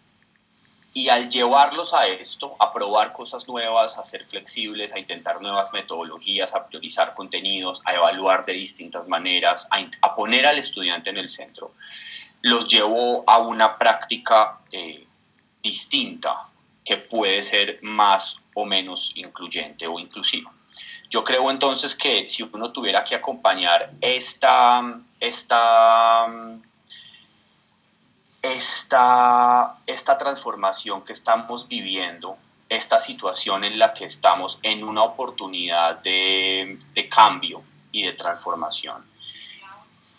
Y al llevarlos a esto, a probar cosas nuevas, a ser flexibles, a intentar nuevas metodologías, a priorizar contenidos, a evaluar de distintas maneras, a, poner al estudiante en el centro, los llevó a una práctica eh, distinta, que puede ser más o menos incluyente o inclusiva. Yo creo entonces que si uno tuviera que acompañar esta, esta, esta, esta transformación que estamos viviendo, esta situación en la que estamos en una oportunidad de, de cambio y de transformación,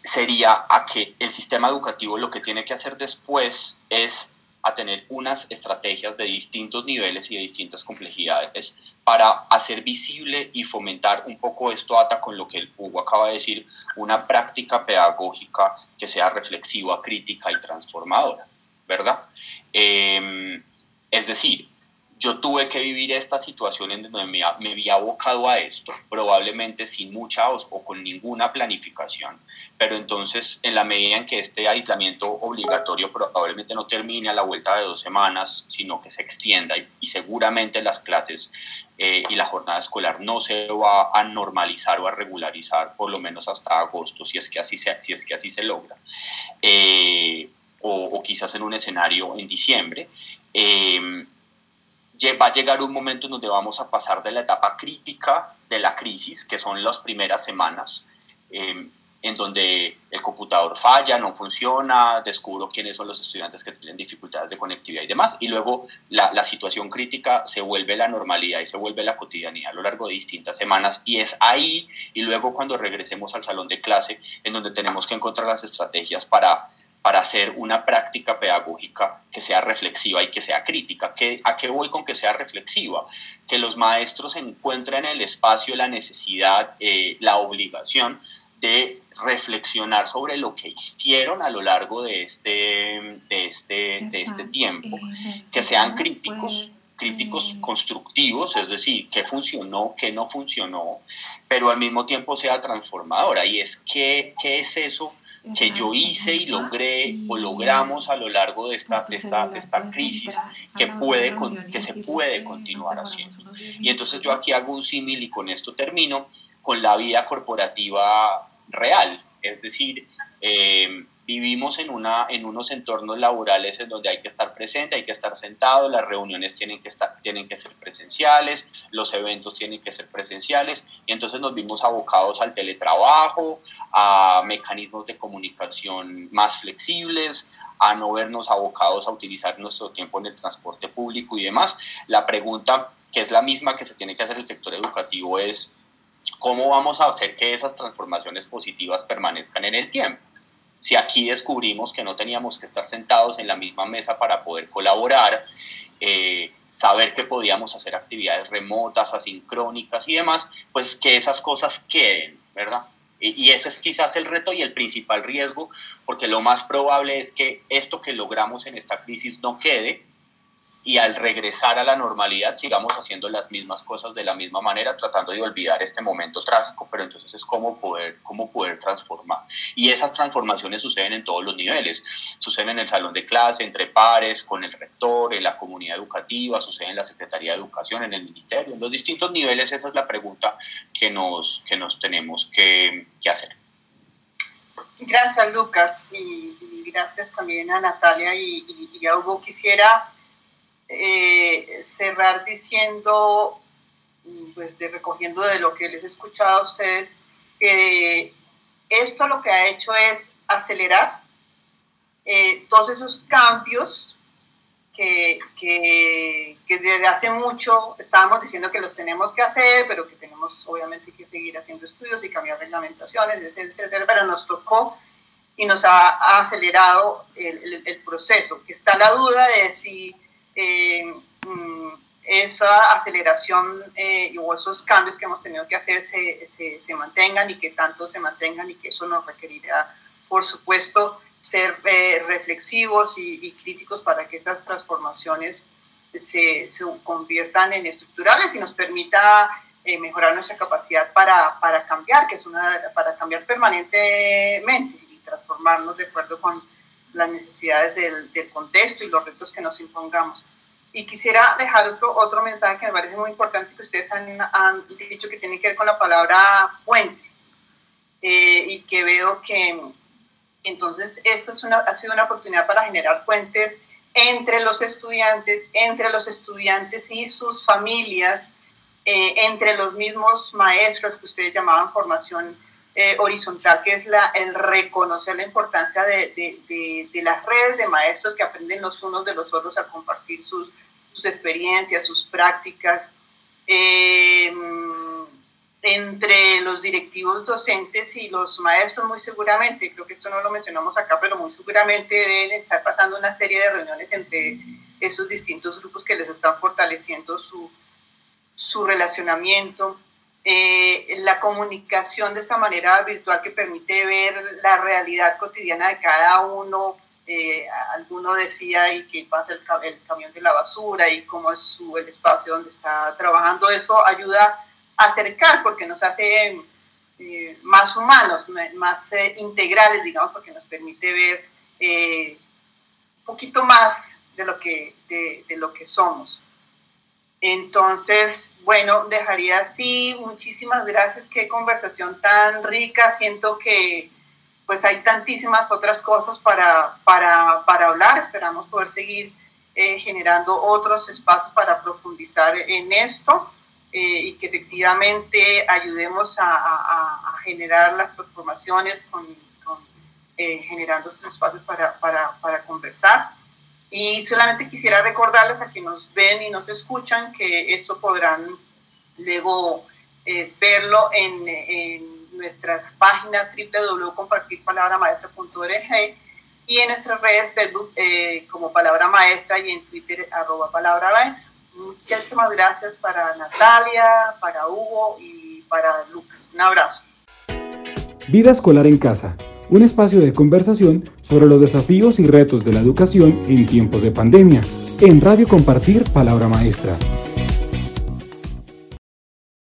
sería a que el sistema educativo lo que tiene que hacer después es a tener unas estrategias de distintos niveles y de distintas complejidades para hacer visible y fomentar un poco esto ata con lo que el Hugo acaba de decir, una práctica pedagógica que sea reflexiva, crítica y transformadora, ¿verdad? Em, es decir, yo tuve que vivir esta situación en donde me, me abocado a esto, probablemente sin mucha o, o, con ninguna planificación, pero entonces en la medida en que este aislamiento obligatorio probablemente no termine a la vuelta de dos semanas, sino que se extienda y, seguramente las clases eh, y la jornada escolar no se va a normalizar o a regularizar por lo menos hasta agosto, si es que así se, si es que así se logra, eh, o, o, quizás en un escenario en diciembre. Eh, va a llegar un momento en donde vamos a pasar de la etapa crítica de la crisis, que son las primeras semanas, eh, en donde el computador falla, no funciona, descubro quiénes son los estudiantes que tienen dificultades de conectividad y demás, y luego la, la, situación crítica se vuelve la normalidad y se vuelve la cotidianidad a lo largo de distintas semanas, y es ahí, y luego cuando regresemos al salón de clase, en donde tenemos que encontrar las estrategias para para hacer una práctica pedagógica que sea reflexiva y que sea crítica. ¿Qué, ¿A qué voy con que sea reflexiva? Que los maestros encuentren en el espacio la necesidad, eh, la obligación de reflexionar sobre lo que hicieron a lo largo de este, de este, de este tiempo, que sean críticos, críticos constructivos, es decir, qué funcionó, qué no funcionó, pero al mismo tiempo sea transformadora. Y es, ¿qué, qué es eso? Que yo hice y logré o logramos a lo largo de esta, de esta, de esta crisis que, puede, que se puede continuar haciendo. Y entonces yo aquí hago un símil y con esto termino con la vida corporativa real, es decir, eh, vivimos en, una, en unos entornos laborales en donde hay que estar presente, hay que estar sentado, las reuniones tienen que, estar, tienen que ser presenciales, los eventos tienen que ser presenciales, y entonces nos vimos abocados al teletrabajo, a mecanismos de comunicación más flexibles, a no vernos abocados a utilizar nuestro tiempo en el transporte público y demás. La pregunta, que es la misma que se tiene que hacer el sector educativo, es cómo vamos a hacer que esas transformaciones positivas permanezcan en el tiempo si aquí descubrimos que no teníamos que estar sentados en la misma mesa para poder colaborar, eh, saber que podíamos hacer actividades remotas, asincrónicas y demás, pues que esas cosas queden, ¿verdad? Y, ese es quizás el reto y el principal riesgo, porque lo más probable es que esto que logramos en esta crisis no quede, y al regresar a la normalidad sigamos haciendo las mismas cosas de la misma manera, tratando de olvidar este momento trágico, pero entonces es cómo poder, cómo poder transformar. Y esas transformaciones suceden en todos los niveles, suceden en el salón de clase, entre pares, con el rector, en la comunidad educativa, suceden en la Secretaría de Educación, en el Ministerio, en los distintos niveles, esa es la pregunta que nos, que nos tenemos que, que hacer. Gracias, Lucas, y, y, gracias también a Natalia y, y, y a Hugo. Quisiera eh, cerrar diciendo, pues de, recogiendo de lo que les he escuchado a ustedes, que esto lo que ha hecho es acelerar eh, todos esos cambios que, que, que, desde hace mucho estábamos diciendo que los tenemos que hacer, pero que tenemos obviamente que seguir haciendo estudios y cambiar reglamentaciones, etcétera, pero nos tocó y nos ha, ha acelerado el, el, el, proceso, está la duda de si eh, esa aceleración eh, o esos cambios que hemos tenido que hacer se, se, se, mantengan y que tanto se mantengan y que eso nos requerirá, por supuesto, ser eh, reflexivos y, y, críticos para que esas transformaciones se, se, conviertan en estructurales y nos permita eh, mejorar nuestra capacidad para, para cambiar, que es una, para cambiar permanentemente y transformarnos de acuerdo con las necesidades del, del, contexto y los retos que nos impongamos. Y quisiera dejar otro, otro mensaje que me parece muy importante que ustedes han, han dicho que tiene que ver con la palabra puentes. Eh, y que veo que entonces esta es una, ha sido una oportunidad para generar puentes entre los estudiantes, entre los estudiantes y sus familias, eh, entre los mismos maestros que ustedes llamaban formación eh, horizontal, que es la, el reconocer la importancia de, de, de, las redes de maestros que aprenden los unos de los otros a compartir sus, sus experiencias, sus prácticas, eh, entre los directivos docentes y los maestros muy seguramente, creo que esto no lo mencionamos acá, pero muy seguramente deben estar pasando una serie de reuniones entre esos distintos grupos que les están fortaleciendo su, su relacionamiento eh, la comunicación de esta manera virtual que permite ver la realidad cotidiana de cada uno eh, alguno decía y que pasa el, el, camión de la basura y cómo es su, el espacio donde está trabajando, eso ayuda a acercar porque nos hace eh, más humanos, más eh, integrales, digamos, porque nos permite ver un poquito más de lo que, de lo que somos. Entonces, bueno, dejaría así. Muchísimas gracias. Qué conversación tan rica. Siento que pues hay tantísimas otras cosas para, para, para hablar. Esperamos poder seguir eh, generando otros espacios para profundizar en esto eh, y que efectivamente ayudemos a, generar las transformaciones con, eh, generando estos espacios para, para, para, conversar. Y solamente quisiera recordarles a quienes nos ven y nos escuchan que esto podrán luego verlo en, en nuestras páginas www.compartirpalabramaestra.org y en nuestras redes Facebook eh, como Palabra Maestra y en Twitter arroba Palabra Maestra. Muchísimas gracias para Natalia, para Hugo y para Lucas. Un abrazo. Vida escolar en casa, un espacio de conversación sobre los desafíos y retos de la educación en tiempos de pandemia. En Radio Compartir Palabra Maestra.